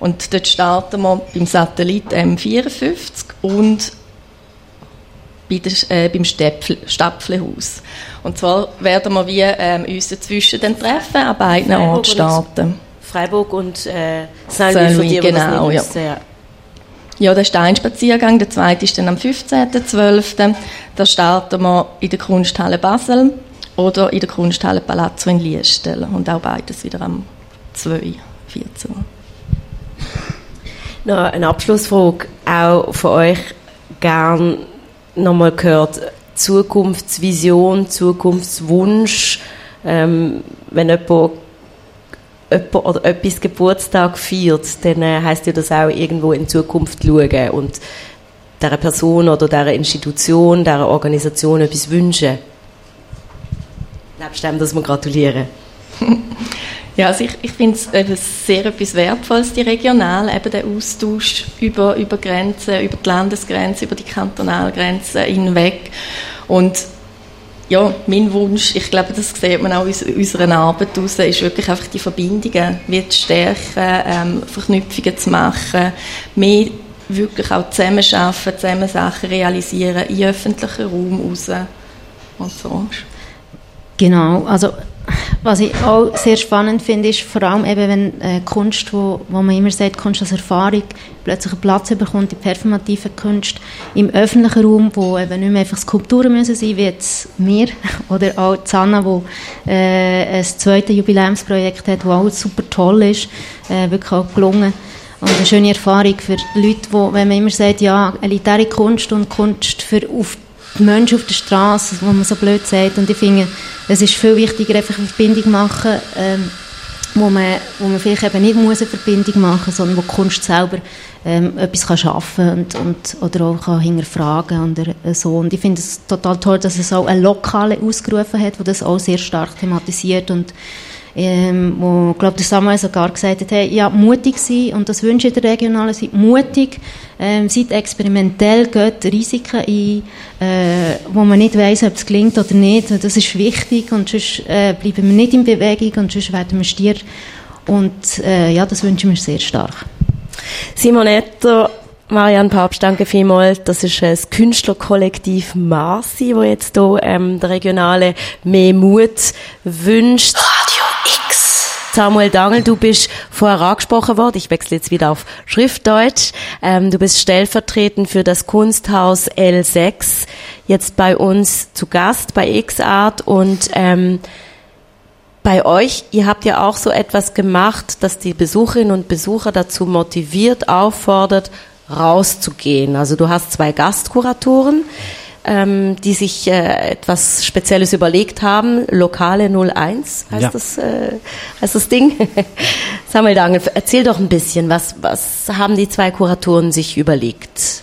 Und dort starten wir beim Satellit M54 und bei der, äh, beim Stapflehaus. Und zwar werden wir wie, ähm, uns dazwischen dann treffen, an beiden Orten starten. Freiburg und äh, Salmi, genau, ja. ja. Ja, der Steinspaziergang, der zweite ist dann am 15.12. Da starten wir in der Kunsthalle Basel oder in der Kunsthalle Palazzo in Liestel und auch beides wieder am 2, 14 Uhr. Noch eine Abschlussfrage auch von euch gern nochmal gehört. Zukunftsvision, Zukunftswunsch, ähm, wenn jemand, jemand oder etwas Geburtstag feiert, dann äh, heißt ja das auch irgendwo in Zukunft schauen und dieser Person oder dieser Institution, dieser Organisation etwas wünschen. Nebst dem, dass wir gratulieren. Ja, also ich, ich finde es sehr etwas Wertvolles, die Regional, eben der Austausch über, über Grenzen, über die Landesgrenzen, über die Kantonalgrenzen hinweg. Und ja, mein Wunsch, ich glaube, das sieht man auch in unserer Arbeit aus, ist wirklich einfach die Verbindungen zu stärken, ähm, Verknüpfungen zu machen, mehr wirklich auch zusammenarbeiten, zusammen Sachen realisieren, in öffentlichen Raum raus und so. Genau, also was ich auch sehr spannend finde, ist vor allem eben, wenn äh, Kunst, wo, wo man immer sagt, Kunst als Erfahrung, plötzlich einen Platz bekommt, die performative Kunst im öffentlichen Raum, wo eben nicht mehr einfach Skulpturen müssen sein, wie jetzt wir, oder auch Zanna, wo äh, ein zweites Jubiläumsprojekt hat, das auch super toll ist, äh, wirklich auch gelungen. Und eine schöne Erfahrung für Leute, wo, wenn man immer sagt, ja, elitäre Kunst und Kunst für auf die Menschen auf der Straße, wo man so blöd sagt. Und ich finde, es ist viel wichtiger, einfach eine Verbindung machen, ähm, wo, man, wo man vielleicht eben nicht muss eine Verbindung machen muss, sondern wo die Kunst selber ähm, etwas kann schaffen und, und oder auch kann hinterfragen und äh, so. Und ich finde es total toll, dass es auch eine Lokale ausgerufen hat, wo das auch sehr stark thematisiert und ähm, wo, glaube der Samuel sogar gesagt hat, hey, ja, mutig sein, und das wünsche ich der Regionalen, seid mutig, ähm, seid experimentell, geht Risiken ein, äh, wo man nicht weiß, ob es gelingt oder nicht, das ist wichtig, und sonst äh, bleiben wir nicht in Bewegung, und sonst werden wir stier, und äh, ja, das wünsche ich mir sehr stark. Simonetta, Marianne Papst, danke vielmals. Das ist das Künstlerkollektiv Marsi, wo jetzt hier ähm, der Regionale mehr Mut wünscht. Samuel Dangel, du bist vorher angesprochen worden. Ich wechsle jetzt wieder auf Schriftdeutsch. Ähm, du bist stellvertretend für das Kunsthaus L6 jetzt bei uns zu Gast bei X-Art und ähm, bei euch, ihr habt ja auch so etwas gemacht, das die Besucherinnen und Besucher dazu motiviert, auffordert, rauszugehen. Also du hast zwei Gastkuratoren, ähm, die sich äh, etwas Spezielles überlegt haben. Lokale 01 heißt, Ja. das, äh, heißt das Ding. Samuel Dangel, erzähl doch ein bisschen, was, was haben die zwei Kuratoren sich überlegt?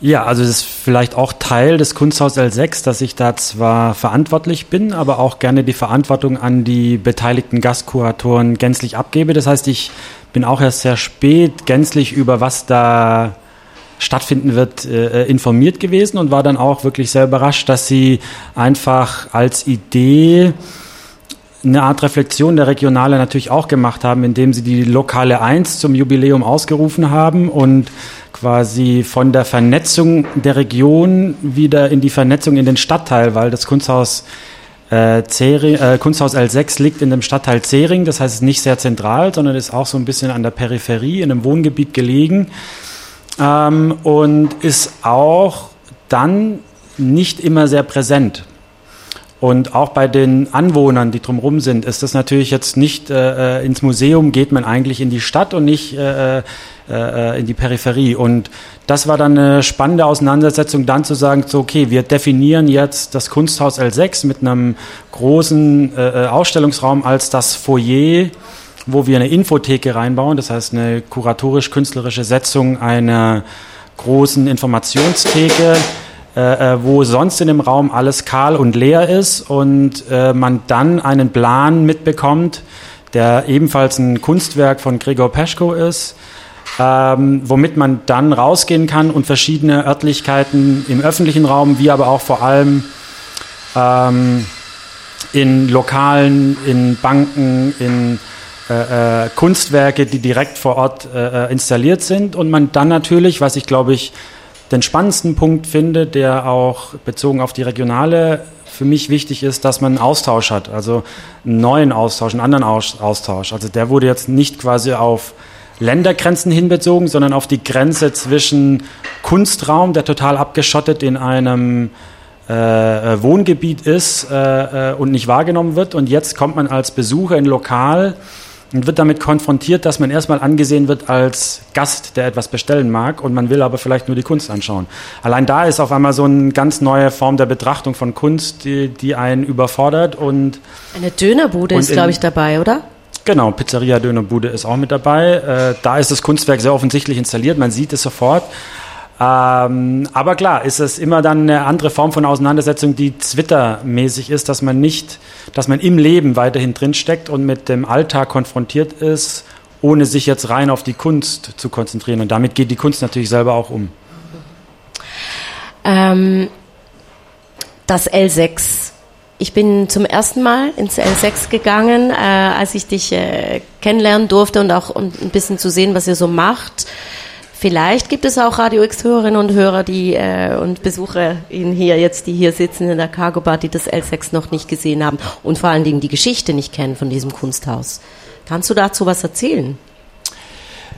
Ja, also das ist vielleicht auch Teil des Kunsthaus L6, dass ich da zwar verantwortlich bin, aber auch gerne die Verantwortung an die beteiligten Gastkuratoren gänzlich abgebe. Das heißt, ich bin auch erst sehr spät gänzlich über was da stattfinden wird, äh, informiert gewesen und war dann auch wirklich sehr überrascht, dass sie einfach als Idee eine Art Reflexion der Regionale natürlich auch gemacht haben, indem sie die Lokale 1 zum Jubiläum ausgerufen haben und quasi von der Vernetzung der Region wieder in die Vernetzung in den Stadtteil, weil das Kunsthaus äh, Zering, äh, Kunsthaus L6 liegt in dem Stadtteil Zering, das heißt es ist nicht sehr zentral, sondern ist auch so ein bisschen an der Peripherie, in einem Wohngebiet gelegen ähm, und ist auch dann nicht immer sehr präsent. Und auch bei den Anwohnern, die drumherum sind, ist das natürlich jetzt nicht äh, ins Museum geht man eigentlich in die Stadt und nicht äh, äh, in die Peripherie. Und das war dann eine spannende Auseinandersetzung, dann zu sagen, so okay, wir definieren jetzt das Kunsthaus L6 mit einem großen äh, Ausstellungsraum als das Foyer, wo wir eine Infotheke reinbauen, das heißt eine kuratorisch-künstlerische Setzung einer großen Informationstheke, äh, äh, wo sonst in dem Raum alles kahl und leer ist und äh, man dann einen Plan mitbekommt, der ebenfalls ein Kunstwerk von Gregor Peschko ist, ähm, womit man dann rausgehen kann und verschiedene Örtlichkeiten im öffentlichen Raum, wie aber auch vor allem ähm, in Lokalen, in Banken, in äh, äh, Kunstwerke, die direkt vor Ort äh, äh, installiert sind und man dann natürlich, was ich glaube ich den spannendsten Punkt finde, der auch bezogen auf die regionale für mich wichtig ist, dass man einen Austausch hat, also einen neuen Austausch, einen anderen Aus Austausch. Also der wurde jetzt nicht quasi auf Ländergrenzen hinbezogen, sondern auf die Grenze zwischen Kunstraum, der total abgeschottet in einem äh, äh, Wohngebiet ist äh, und nicht wahrgenommen wird. Und jetzt kommt man als Besucher in Lokal und wird damit konfrontiert, dass man erstmal angesehen wird als Gast, der etwas bestellen mag und man will aber vielleicht nur die Kunst anschauen. Allein da ist auf einmal so eine ganz neue Form der Betrachtung von Kunst, die, die einen überfordert und Eine Dönerbude Und ist, glaube ich, dabei, oder? Genau, Pizzeria Dönerbude ist auch mit dabei. Äh, da ist das Kunstwerk sehr offensichtlich installiert, man sieht es sofort. Ähm, aber klar, ist es immer dann eine andere Form von Auseinandersetzung, die Twitter-mäßig ist, dass man nicht, dass man im Leben weiterhin drinsteckt und mit dem Alltag konfrontiert ist, ohne sich jetzt rein auf die Kunst zu konzentrieren. Und damit geht die Kunst natürlich selber auch um. Ähm, das L6. Ich bin zum ersten Mal ins L6 gegangen, äh, als ich dich äh, kennenlernen durfte und auch um ein bisschen zu sehen, was ihr so macht. Vielleicht gibt es auch Radio X-Hörerinnen und Hörer, die äh, und BesucherInnen hier jetzt, die hier sitzen in der Cargo Bar, die das L6 noch nicht gesehen haben und vor allen Dingen die Geschichte nicht kennen von diesem Kunsthaus. Kannst du dazu was erzählen?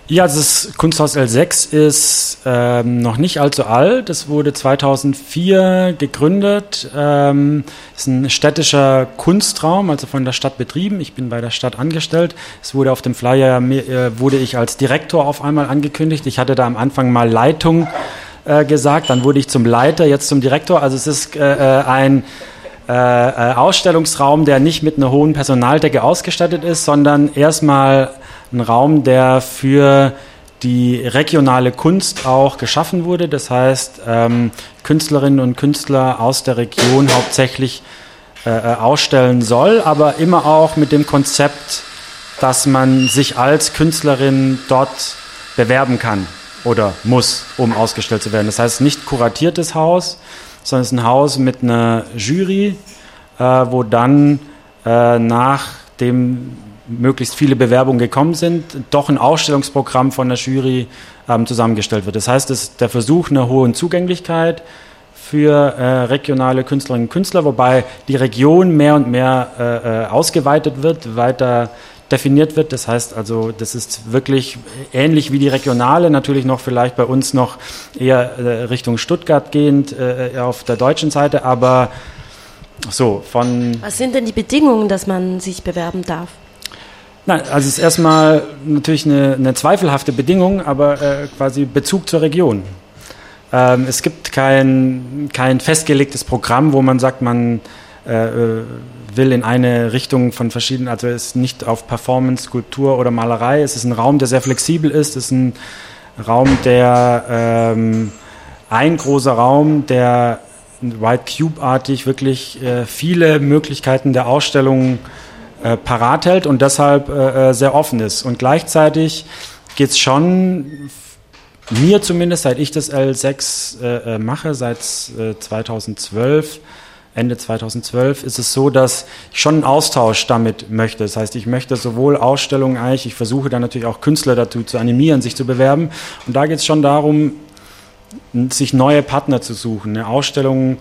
Ja, das Kunsthaus L6 ist ähm, noch nicht allzu alt. Es wurde 2004 gegründet. Ähm, ist ein städtischer Kunstraum, also von der Stadt betrieben. Ich bin bei der Stadt angestellt. Es wurde auf dem Flyer äh, wurde ich als Direktor auf einmal angekündigt. Ich hatte da am Anfang mal Leitung äh, gesagt, dann wurde ich zum Leiter, jetzt zum Direktor. Also es ist äh, äh, ein äh, äh, Ausstellungsraum, der nicht mit einer hohen Personaldecke ausgestattet ist, sondern erstmal ein Raum, der für die regionale Kunst auch geschaffen wurde. Das heißt, ähm, Künstlerinnen und Künstler aus der Region hauptsächlich äh, äh, ausstellen soll, aber immer auch mit dem Konzept, dass man sich als Künstlerin dort bewerben kann oder muss, um ausgestellt zu werden. Das heißt, nicht kuratiertes Haus, sondern es ist ein Haus mit einer Jury, äh, wo dann äh, nachdem möglichst viele Bewerbungen gekommen sind, doch ein Ausstellungsprogramm von der Jury ähm, zusammengestellt wird. Das heißt, es ist der Versuch einer hohen Zugänglichkeit für äh, regionale Künstlerinnen und Künstler, wobei die Region mehr und mehr äh, äh, ausgeweitet wird, weiter definiert wird. Das heißt also, das ist wirklich ähnlich wie die regionale, natürlich noch vielleicht bei uns noch eher äh, Richtung Stuttgart gehend äh, auf der deutschen Seite, aber so von. Was sind denn die Bedingungen, dass man sich bewerben darf? Nein, also es ist erstmal natürlich eine, eine zweifelhafte Bedingung, aber äh, quasi Bezug zur Region. Ähm, es gibt kein, kein festgelegtes Programm, wo man sagt, man äh, äh will in eine Richtung von verschiedenen, also es ist nicht auf Performance, Skulptur oder Malerei. Es ist ein Raum, der sehr flexibel ist. Es ist ein Raum, der ähm, ein großer Raum, der White Cube-artig wirklich äh, viele Möglichkeiten der Ausstellung äh, parat hält und deshalb äh, äh sehr offen ist. Und gleichzeitig geht es schon mir zumindest, seit ich das L6 äh, äh, mache, seit 2012, Ende 2012 ist es so, dass ich schon einen Austausch damit möchte. Das heißt, ich möchte sowohl Ausstellungen eigentlich, ich versuche dann natürlich auch Künstler dazu zu animieren, sich zu bewerben. Und da geht es schon darum, sich neue Partner zu suchen, eine Ausstellung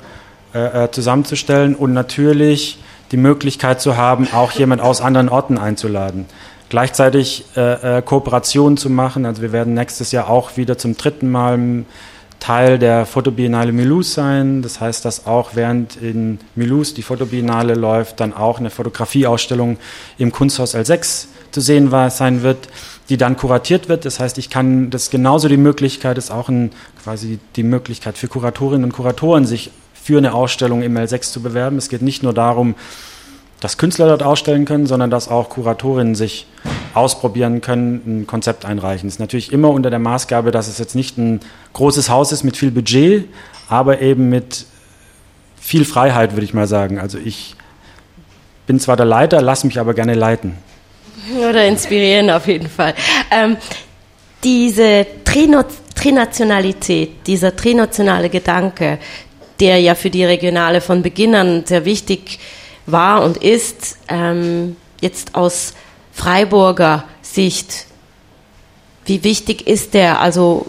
äh, äh, zusammenzustellen und natürlich die Möglichkeit zu haben, auch jemand aus anderen Orten einzuladen. Gleichzeitig äh, äh, Kooperationen zu machen. Also wir werden nächstes Jahr auch wieder zum dritten Mal Teil der Fotobiennale Mulhouse sein. Das heißt, dass auch während in Mulhouse die Fotobiennale läuft, dann auch eine Fotografieausstellung im Kunsthaus L6 zu sehen war, sein wird, die dann kuratiert wird. Das heißt, ich kann, das genauso die Möglichkeit, ist auch ein, quasi die Möglichkeit für Kuratorinnen und Kuratoren, sich für eine Ausstellung im L6 zu bewerben. Es geht nicht nur darum, dass Künstler dort ausstellen können, sondern dass auch Kuratorinnen sich ausprobieren können, ein Konzept einreichen. Das ist natürlich immer unter der Maßgabe, dass es jetzt nicht ein großes Haus ist mit viel Budget, aber eben mit viel Freiheit, würde ich mal sagen. Also ich bin zwar der Leiter, lasse mich aber gerne leiten. Oder inspirieren auf jeden Fall. Ähm, diese Trino Trinationalität, dieser trinationale Gedanke, der ja für die Regionale von Beginn an sehr wichtig war und ist, ähm, jetzt aus Freiburger Sicht, wie wichtig ist der? Also,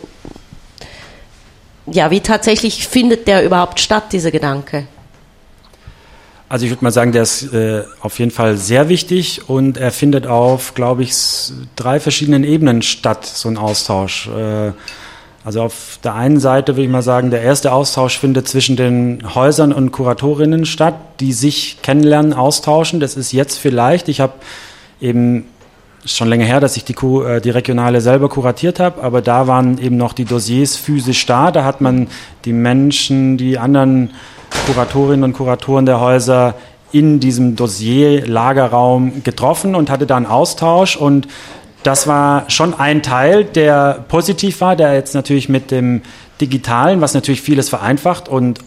ja, wie tatsächlich findet der überhaupt statt, dieser Gedanke? Also ich würde mal sagen, der ist äh, auf jeden Fall sehr wichtig und er findet auf, glaube ich, drei verschiedenen Ebenen statt, so ein Austausch. Äh, also auf der einen Seite würde ich mal sagen, der erste Austausch findet zwischen den Häusern und Kuratorinnen statt, die sich kennenlernen, austauschen. Das ist jetzt vielleicht, ich habe eben schon länger her, dass ich die, äh, die Regionale selber kuratiert habe, aber da waren eben noch die Dossiers physisch da. Da hat man die Menschen, die anderen Kuratorinnen und Kuratoren der Häuser in diesem Dossier-Lagerraum getroffen und hatte da einen Austausch und das war schon ein Teil, der positiv war, der jetzt natürlich mit dem Digitalen, was natürlich vieles vereinfacht und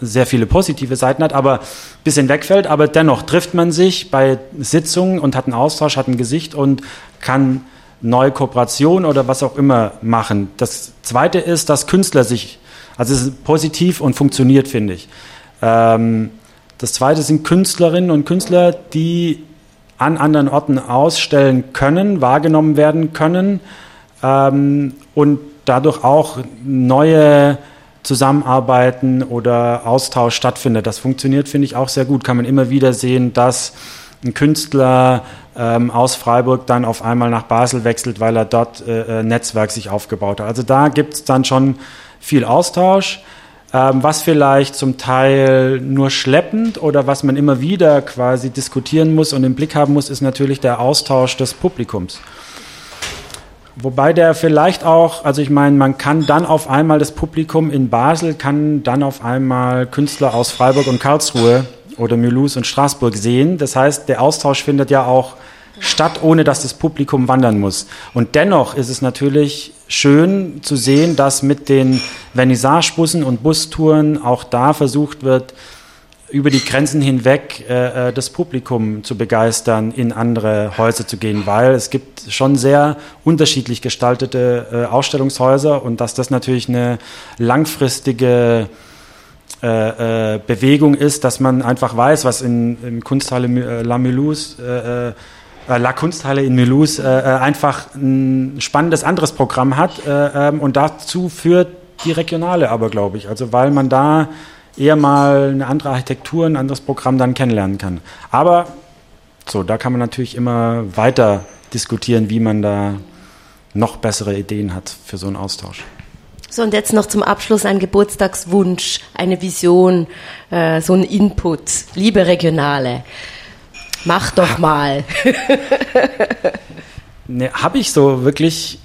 sehr viele positive Seiten hat, aber ein bisschen wegfällt. Aber dennoch trifft man sich bei Sitzungen und hat einen Austausch, hat ein Gesicht und kann neue Kooperationen oder was auch immer machen. Das Zweite ist, dass Künstler sich, also es ist positiv und funktioniert, finde ich. Ähm, das Zweite sind Künstlerinnen und Künstler, die an anderen Orten ausstellen können, wahrgenommen werden können ähm, und dadurch auch neue Zusammenarbeiten oder Austausch stattfindet. Das funktioniert, finde ich, auch sehr gut. Kann man immer wieder sehen, dass ein Künstler ähm, aus Freiburg dann auf einmal nach Basel wechselt, weil er dort äh, äh Netzwerk sich aufgebaut hat. Also da gibt es dann schon viel Austausch. Ähm, was vielleicht zum Teil nur schleppend oder was man immer wieder quasi diskutieren muss und im Blick haben muss, ist natürlich der Austausch des Publikums. Wobei der vielleicht auch, also ich meine, man kann dann auf einmal das Publikum in Basel, kann dann auf einmal Künstler aus Freiburg und Karlsruhe oder Mulhouse und Straßburg sehen. Das heißt, der Austausch findet ja auch statt, ohne dass das Publikum wandern muss. Und dennoch ist es natürlich schön zu sehen, dass mit den Vernissagebussen und Bustouren auch da versucht wird, über die Grenzen hinweg äh, äh, das Publikum zu begeistern, in andere Häuser zu gehen, weil es gibt schon sehr unterschiedlich gestaltete äh, Ausstellungshäuser und dass das natürlich eine langfristige äh, äh Bewegung ist, dass man einfach weiß, was in, in Kunsthalle äh, La Mulhouse äh, La Kunsthalle in Mulhouse äh, äh, einfach ein spannendes anderes Programm hat äh, ähm, und dazu führt die Regionale aber, glaube ich. Also weil man da eher mal eine andere Architektur, ein anderes Programm dann kennenlernen kann. Aber So, da kann man natürlich immer weiter diskutieren, wie man da noch bessere Ideen hat für so einen Austausch. So, und jetzt noch zum Abschluss ein Geburtstagswunsch, eine Vision, äh, so ein Input. Liebe Regionale, mach doch mal. ne, Habe ich so wirklich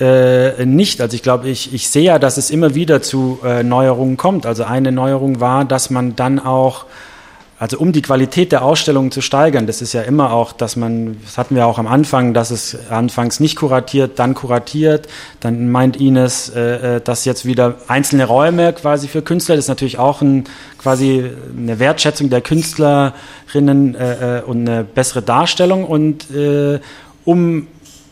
äh, nicht. Also ich glaube, ich, ich sehe ja, dass es immer wieder zu äh, Neuerungen kommt. Also eine Neuerung war, dass man dann auch also um die Qualität der Ausstellungen zu steigern, das ist ja immer auch, dass man, das hatten wir auch am Anfang, dass es anfangs nicht kuratiert, dann kuratiert, dann meint Ines, äh, äh, dass jetzt wieder einzelne Räume quasi für Künstler, das ist natürlich auch ein, quasi eine Wertschätzung der Künstlerinnen äh, äh, und eine bessere Darstellung. Und äh, um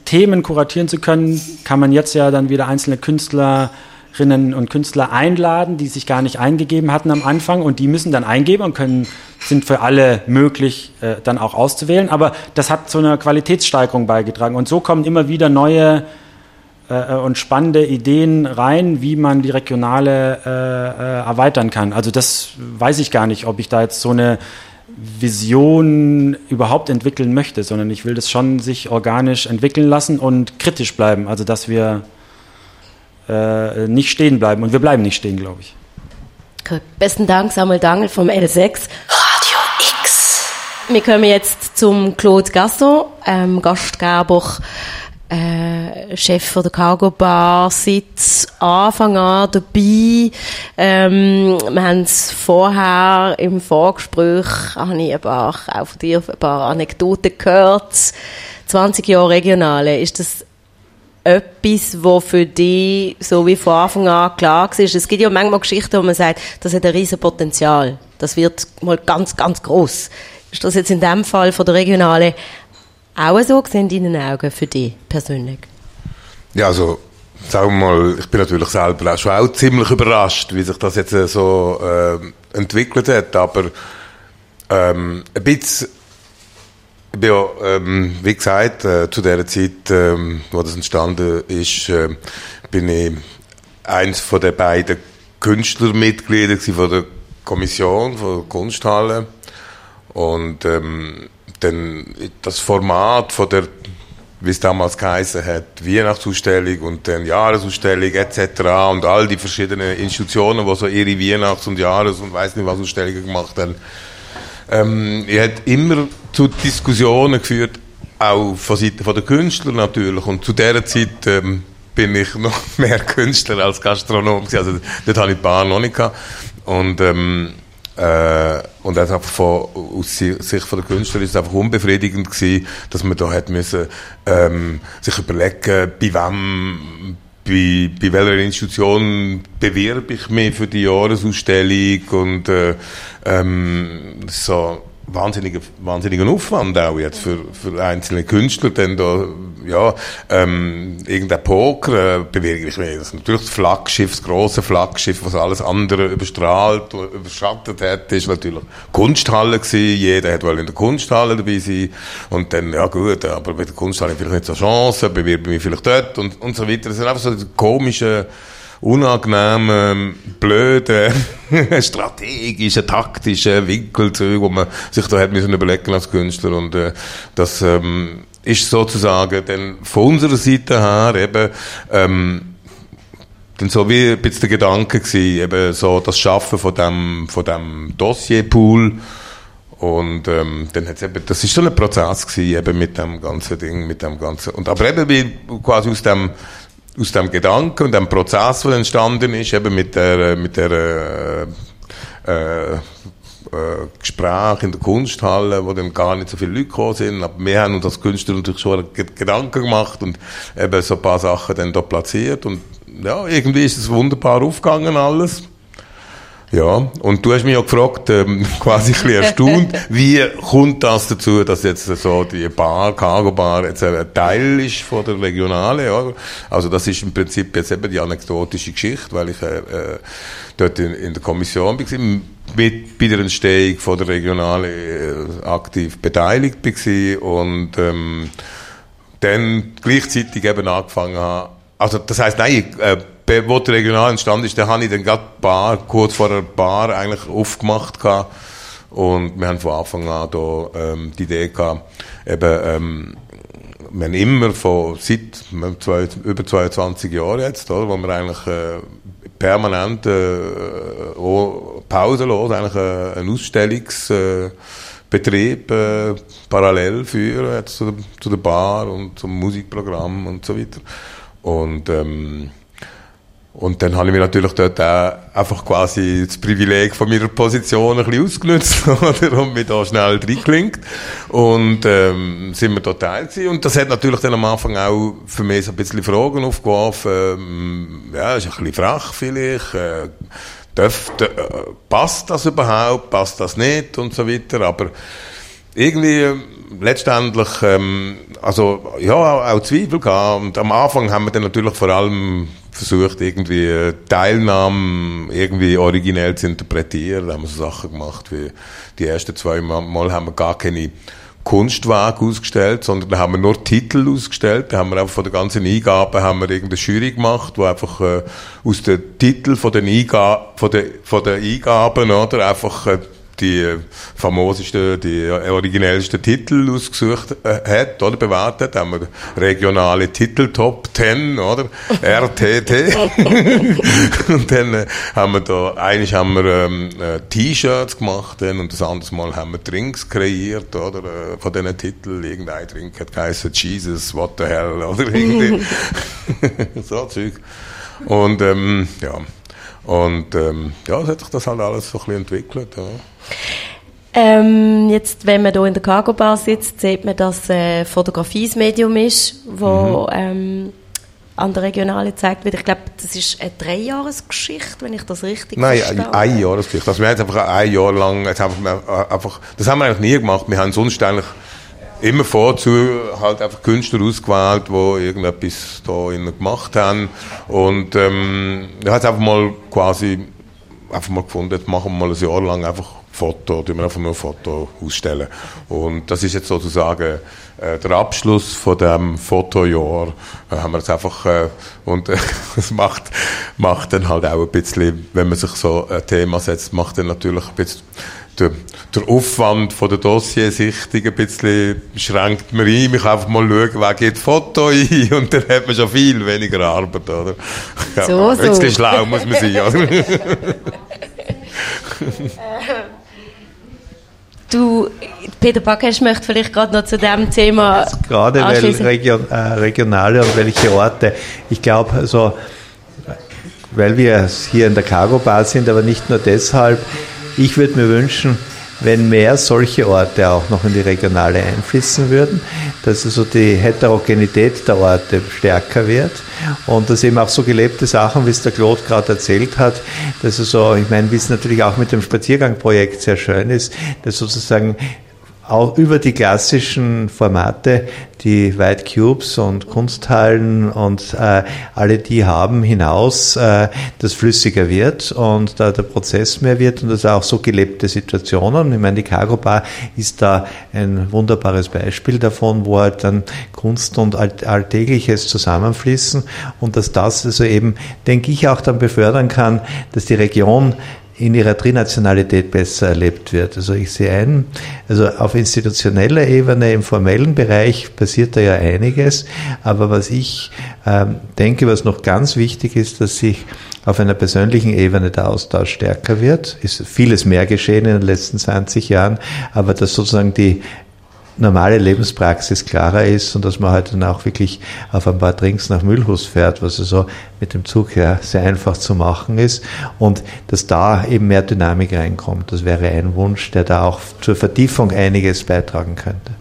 Themen kuratieren zu können, kann man jetzt ja dann wieder einzelne Künstler Künstlerinnen und Künstler einladen, die sich gar nicht eingegeben hatten am Anfang und die müssen dann eingeben und können, sind für alle möglich, äh, dann auch auszuwählen. Aber das hat zu einer Qualitätssteigerung beigetragen und so kommen immer wieder neue äh, und spannende Ideen rein, wie man die Regionale äh, äh, erweitern kann. Also das weiß ich gar nicht, ob ich da jetzt so eine Vision überhaupt entwickeln möchte, sondern ich will das schon sich organisch entwickeln lassen und kritisch bleiben. Also dass wir äh, nicht stehen bleiben. Und wir bleiben nicht stehen, glaube ich. Okay. Besten Dank, Samuel Dangel vom L6. Radio X. Wir kommen jetzt zum Claude Gaston, ähm, Gastgeber, äh, Chef von der Cargo Bar, seit Anfang an dabei. Ähm, wir haben es vorher im Vorgespräch, habe ich ein paar, auch von dir ein paar Anekdoten gehört. 20 Jahre Regionale, ist das etwas, wo für dich so wie von Anfang an klar war? Es gibt ja manchmal Geschichten, wo man sagt, das hat ein riesen Potenzial. Das wird mal ganz, ganz groß. Ist das jetzt in dem Fall von der Regionale auch so gesehen in deinen Augen für dich persönlich? Ja, also sagen wir mal, ich bin natürlich selber auch schon auch ziemlich überrascht, wie sich das jetzt so äh, entwickelt hat, aber ähm, ein bisschen ja, ähm, wie gesagt, äh, zu der Zeit, ähm, wo das entstanden ist, äh, bin ich eins von den beiden Künstlermitglieder von der Kommission, von der Kunsthalle. Und ähm, dann das Format von der, wie es damals geheißen hat, Weihnachtsausstellung und dann Jahresausstellung etc. und all die verschiedenen Institutionen, die so ihre Weihnachts- und Jahres- und weiß nicht was Ausstellungen gemacht haben, ähm, er hat immer zu Diskussionen geführt, auch von Seiten der Künstler natürlich. Und zu dieser Zeit ähm, bin ich noch mehr Künstler als Gastronom. Also dort hatte ich die Bar noch nicht. Und, ähm, äh, und einfach von, aus Sicht der Künstler ist es einfach unbefriedigend gewesen, dass man da hat müssen, ähm, sich überlegen, bei wem bei, bei welcher Institution bewerbe ich mich für die Jahresausstellung und äh, ähm, so wahnsinniger, wahnsinniger Aufwand auch jetzt für, für einzelne Künstler, denn da, ja, ähm, irgendein Poker, äh, bewege ich mich. Das natürlich das Flaggschiff, das große Flaggschiff, was alles andere überstrahlt, überschattet hat, ist natürlich Kunsthalle gewesen. Jeder hat wohl in der Kunsthalle dabei sein. Und dann, ja gut, aber bei der Kunsthalle vielleicht nicht so Chance, bewerbe mich vielleicht dort und, und so weiter. Das sind einfach so komische, unangenehmen, blöden, strategischen, taktischen Winkelzüge, wo man sich da hat müssen überlegen als Künstler. Und äh, das ähm, ist sozusagen dann von unserer Seite her eben ähm, dann so wie ein bisschen der Gedanke gewesen, eben so das Schaffen von dem, von dem Dossierpool. Und ähm, dann hat's eben, das ist so ein Prozess gewesen, eben mit dem ganzen Ding, mit dem ganzen, und aber eben wie quasi aus dem aus dem Gedanken und dem Prozess, der entstanden ist, eben mit der, mit der äh, äh, äh, Gespräch in der Kunsthalle, wo dann gar nicht so viele Leute gekommen sind. Aber wir haben uns als Künstler natürlich schon Gedanken gemacht und eben so ein paar Sachen dann da platziert. Und ja, irgendwie ist es wunderbar aufgegangen alles. Ja, und du hast mich auch gefragt, ähm, quasi ein bisschen erstaunt, wie kommt das dazu, dass jetzt so die Bar, Cargo Bar jetzt ein Teil ist von der Regionale, ja. Also das ist im Prinzip jetzt eben die anekdotische Geschichte, weil ich äh, äh dort in, in der Kommission war, mit bei der Entstehung von der Regionale äh, aktiv beteiligt war und ähm, dann gleichzeitig eben angefangen habe, also das heißt nein, äh, wo der regional entstanden ist, da habe ich dann gerade Bar, kurz vor der Bar eigentlich aufgemacht gehabt Und wir haben von Anfang an da, ähm, die Idee gehabt, eben, ähm, wir haben immer von, seit zwei, über 22 Jahren jetzt, oder, wo wir eigentlich äh, permanent äh, pausenlos eigentlich äh, einen Ausstellungsbetrieb äh, parallel führen jetzt zu, zu der Bar und zum Musikprogramm und so weiter. Und ähm, und dann habe ich mir natürlich dort auch einfach quasi das Privileg von meiner Position ein bisschen ausgenutzt, oder? Und mich da schnell reinklingt. Und, ähm, sind wir da Teil gewesen. Und das hat natürlich dann am Anfang auch für mich so ein bisschen Fragen aufgeworfen. Ähm, ja, ist ein bisschen frech vielleicht. Äh, darf, äh, passt das überhaupt? Passt das nicht? Und so weiter. Aber irgendwie, äh, letztendlich, ähm, also, ja, auch Zweifel gehabt. Und am Anfang haben wir dann natürlich vor allem versucht, irgendwie äh, Teilnahmen irgendwie originell zu interpretieren. Da haben wir so Sachen gemacht wie die ersten zwei Mal haben wir gar keine Kunstwerke ausgestellt, sondern da haben wir nur Titel ausgestellt. Da haben wir einfach von der ganzen Eingabe haben wir irgendeine Jury gemacht, wo einfach äh, aus den Titeln von den, Einga von den, von den Eingaben oder einfach äh, die famosesten, die originellsten Titel ausgesucht äh, hat, oder bewertet, haben wir regionale Titel Top 10, oder? RTT. und dann äh, haben wir da, eigentlich haben wir ähm, äh, T-Shirts gemacht dann, und das andere Mal haben wir Drinks kreiert, oder? Äh, von diesen Titeln, irgendein Drink hat geheißen Jesus, what the hell, oder? Irgendwie. so Zeug. Und, ähm, ja. Und ähm, ja, es hat sich das halt alles so ein bisschen entwickelt. Ja. Ähm, jetzt, wenn man hier in der Cargo Bar sitzt, sieht man, dass äh, Fotografie das Medium ist, wo mhm. ähm, an der Regionale gezeigt wird. Ich glaube, das ist eine Dreijahresgeschichte, wenn ich das richtig Nein, verstehe. Nein, eine Jahresgeschichte. Also wir haben einfach ein Jahr lang, jetzt äh, einfach, das haben wir eigentlich nie gemacht. Wir haben sonst eigentlich immer vorzu halt einfach Künstler ausgewählt, die irgendetwas da gemacht haben. Und ähm, ich habe einfach mal quasi einfach mal gefunden, jetzt machen wir mal ein Jahr lang einfach Foto, tun wir einfach nur Foto ausstellen. Und das ist jetzt sozusagen äh, der Abschluss von dem Fotojahr. Äh, haben wir jetzt einfach äh, und es macht macht dann halt auch ein bisschen, wenn man sich so ein Thema setzt, macht dann natürlich ein bisschen der, der Aufwand von der Dossiersichtung ein bisschen schränkt man ein. Ich kann einfach mal schauen, wer geht Foto ein und dann hat man schon viel weniger Arbeit, oder? So, ja, so. Ein schlau muss man sein, oder? Du, Peter Backhaus möchte vielleicht gerade noch zu dem Thema. Gerade weil Region, äh, regionale und welche Orte. Ich glaube, also, weil wir hier in der Cargo Bar sind, aber nicht nur deshalb. Ich würde mir wünschen, wenn mehr solche Orte auch noch in die Regionale einfließen würden, dass also die Heterogenität der Orte stärker wird. Und dass eben auch so gelebte Sachen, wie es der Claude gerade erzählt hat, dass also, ich meine, wie es natürlich auch mit dem Spaziergangprojekt sehr schön ist, dass sozusagen auch über die klassischen Formate, die White Cubes und Kunsthallen und äh, alle die haben hinaus, äh, das flüssiger wird und da der Prozess mehr wird und das auch so gelebte Situationen. Ich meine, die Cargo Bar ist da ein wunderbares Beispiel davon, wo halt dann Kunst und Alltägliches zusammenfließen und dass das also eben, denke ich, auch dann befördern kann, dass die Region in ihrer Trinationalität besser erlebt wird. Also ich sehe ein, also auf institutioneller Ebene, im formellen Bereich passiert da ja einiges, aber was ich ähm, denke, was noch ganz wichtig ist, dass sich auf einer persönlichen Ebene der Austausch stärker wird. Ist vieles mehr geschehen in den letzten 20 Jahren, aber dass sozusagen die normale Lebenspraxis klarer ist und dass man halt dann auch wirklich auf ein paar Drinks nach Mühlhus fährt, was also mit dem Zug ja sehr einfach zu machen ist und dass da eben mehr Dynamik reinkommt. Das wäre ein Wunsch, der da auch zur Vertiefung einiges beitragen könnte.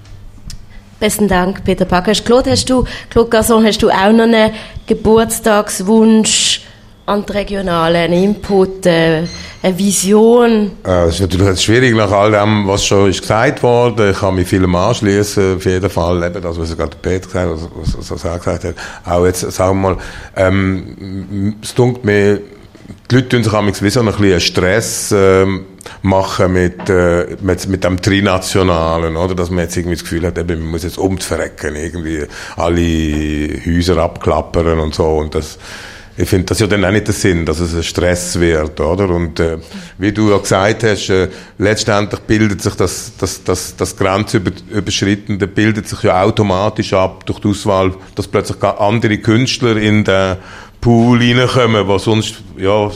Besten Dank, Peter Packesch. Claude, hast du, Claude Gasson, hast du auch noch einen Geburtstagswunsch? An die Regionalen, Input, äh, eine Vision? Äh, es ist natürlich schwierig nach all dem, was schon ist gesagt wurde. Ich kann mich vielem anschließen, auf jeden Fall. Eben das, was gerade Peter gesagt hat, was, was er gesagt hat. Auch jetzt, sagen wir mal, ähm, es dunkelt mir, die Leute tun sich manchmal wie so ein bisschen Stress ähm, machen mit, äh, mit, mit dem Trinationalen, oder? Dass man jetzt irgendwie das Gefühl hat, eben, man muss jetzt umverrecken, irgendwie alle Häuser abklappern und so. Und das, ich finde das ja dann auch nicht der Sinn, dass es ein Stress wird, oder? Und äh, wie du ja gesagt hast, äh, letztendlich bildet sich das, das, das, das Grenzüberschrittende bildet sich ja automatisch ab durch die Auswahl, dass plötzlich andere Künstler in den Pool reinkommen, was sonst, ja,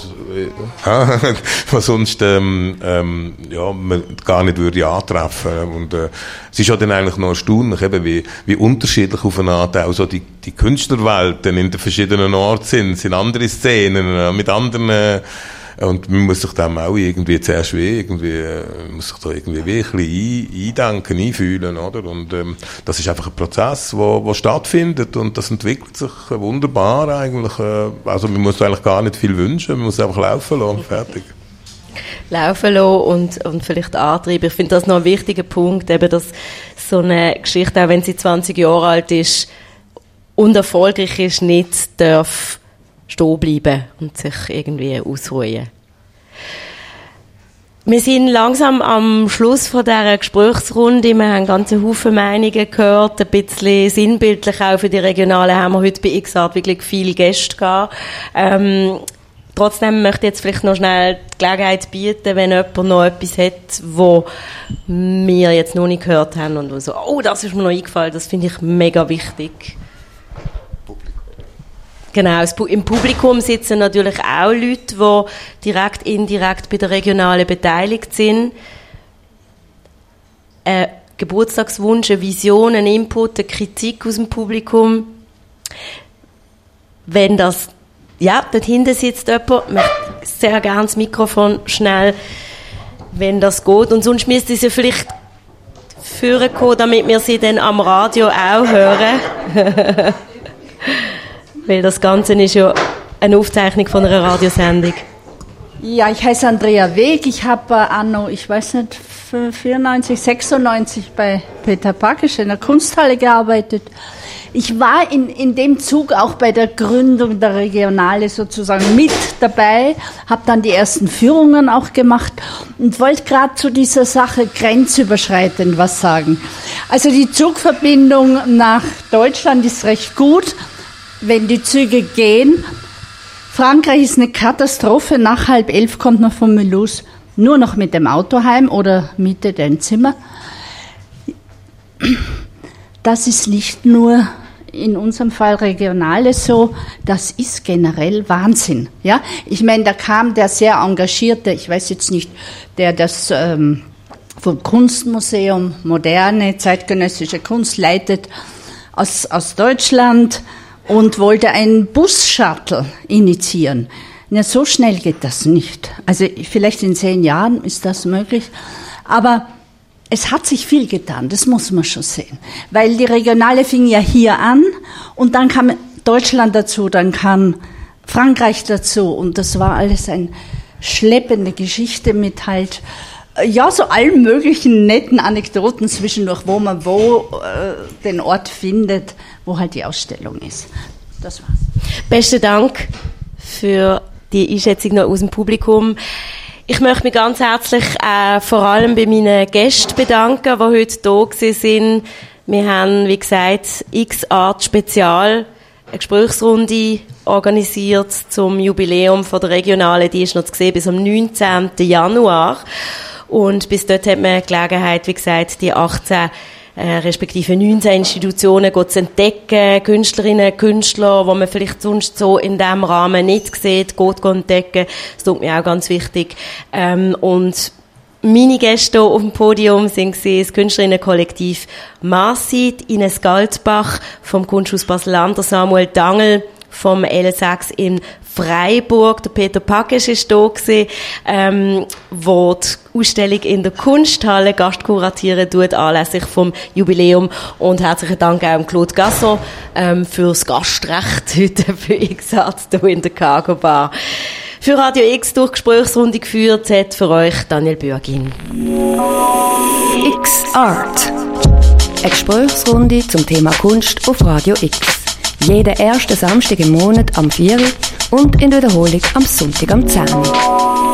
was sonst, ähm, ähm, ja, man gar nicht würde antreffen. Und, äh, es ist ja dann eigentlich noch erstaunlich, eben, wie, wie unterschiedlich auf eine Art auch so die, die Künstlerwelten in den verschiedenen Orten sind, sind andere Szenen, äh, mit anderen, äh, und man muss sich dem auch irgendwie zuerst wie, irgendwie, äh, muss sich da irgendwie wie ein bisschen eindenken, einfühlen, oder? Und, ähm, das ist einfach ein Prozess, wo, wo stattfindet und das entwickelt sich wunderbar eigentlich. Äh, also man muss eigentlich gar nicht viel wünschen, man muss einfach laufen lassen, fertig laufen lassen und, und vielleicht antreiben. Ich finde das noch ein wichtiger Punkt, eben, dass so eine Geschichte, auch wenn sie 20 Jahre alt ist und erfolgreich ist, nicht darf stehen bleiben und sich irgendwie ausruhen. Wir sind langsam am Schluss von dieser Gesprächsrunde. Wir haben ganze Haufen Meinungen gehört. Ein bisschen sinnbildlich auch für die Regionalen haben wir heute bei XArt wirklich viele Gäste gehabt. Ähm, trotzdem möchte ich jetzt vielleicht noch schnell die Gelegenheit bieten, wenn jemand noch etwas hat, wo wir jetzt noch nicht gehört haben und so, oh, das ist mir noch eingefallen, das finde ich mega wichtig. Genau, im Publikum sitzen natürlich auch Leute, die direkt, indirekt bei der Regionalen beteiligt sind. Ein Geburtstagswunsch, eine Vision, ein Input, eine Kritik aus dem Publikum. Wenn das, ja, dort hinten sitzt jemand, möchte sehr gerne das Mikrofon schnell, wenn das geht. Und sonst müsste sie vielleicht führen damit wir sie dann am Radio auch hören. Weil das Ganze ist ja eine Aufzeichnung von einer Radiosendung. Ja, ich heiße Andrea Weg. Ich habe äh, anno, ich weiß nicht, 94, 96 bei Peter Pakisch in der Kunsthalle gearbeitet. Ich war in, in dem Zug auch bei der Gründung der Regionale sozusagen mit dabei, habe dann die ersten Führungen auch gemacht und wollte gerade zu dieser Sache grenzüberschreitend was sagen. Also die Zugverbindung nach Deutschland ist recht gut wenn die Züge gehen. Frankreich ist eine Katastrophe. Nach halb elf kommt man von Mulhouse nur noch mit dem Auto heim oder mietet ein Zimmer. Das ist nicht nur in unserem Fall Regionale so, das ist generell Wahnsinn. Ja, ich meine, da kam der sehr engagierte, ich weiß jetzt nicht, der das ähm, vom Kunstmuseum moderne zeitgenössische Kunst leitet aus, aus Deutschland und wollte einen Bus-Shuttle initiieren. Na, so schnell geht das nicht. Also vielleicht in zehn Jahren ist das möglich. Aber es hat sich viel getan, das muss man schon sehen. Weil die Regionale fing ja hier an und dann kam Deutschland dazu, dann kam Frankreich dazu und das war alles eine schleppende Geschichte mit halt ja, so allen möglichen netten Anekdoten zwischendurch, wo man wo äh, den Ort findet, wo halt die Ausstellung ist. Das war's. Besten Dank für die Einschätzung noch aus dem Publikum. Ich möchte mich ganz herzlich äh, vor allem bei meinen Gästen bedanken, die heute da sind. Wir haben, wie gesagt, X-Art Spezial, eine Gesprächsrunde organisiert zum Jubiläum von der Regionalen. Die ist noch zu sehen bis am 19. Januar. Und bis dort hat man Gelegenheit, wie gesagt, die 18 äh, respektive 19 Institutionen zu entdecken, Künstlerinnen, Künstler, wo man vielleicht sonst so in diesem Rahmen nicht sieht, geht entdecken. Das tut mir auch ganz wichtig. Ähm, und meine Gäste auf dem Podium sind das Künstlerinnenkollektiv Marsit, Ines Galtbach vom Kunsthaus Basel-Land, Samuel Dangel vom L6 in Freiburg. Der Peter Packes ist da ähm, wo die Ausstellung in der Kunsthalle Gastkuratieren tut, anlässlich vom Jubiläum. Und herzlichen Dank auch Claude Gasson ähm, fürs Gastrecht heute für XArt hier in der Cargo Bar. Für Radio X durch Gesprächsrunde geführt hat für euch Daniel Bürgin. X Art. Eine Gesprächsrunde zum Thema Kunst auf Radio X. Jeden ersten Samstag im Monat am 4 und in Wiederholung am Sonntag am 10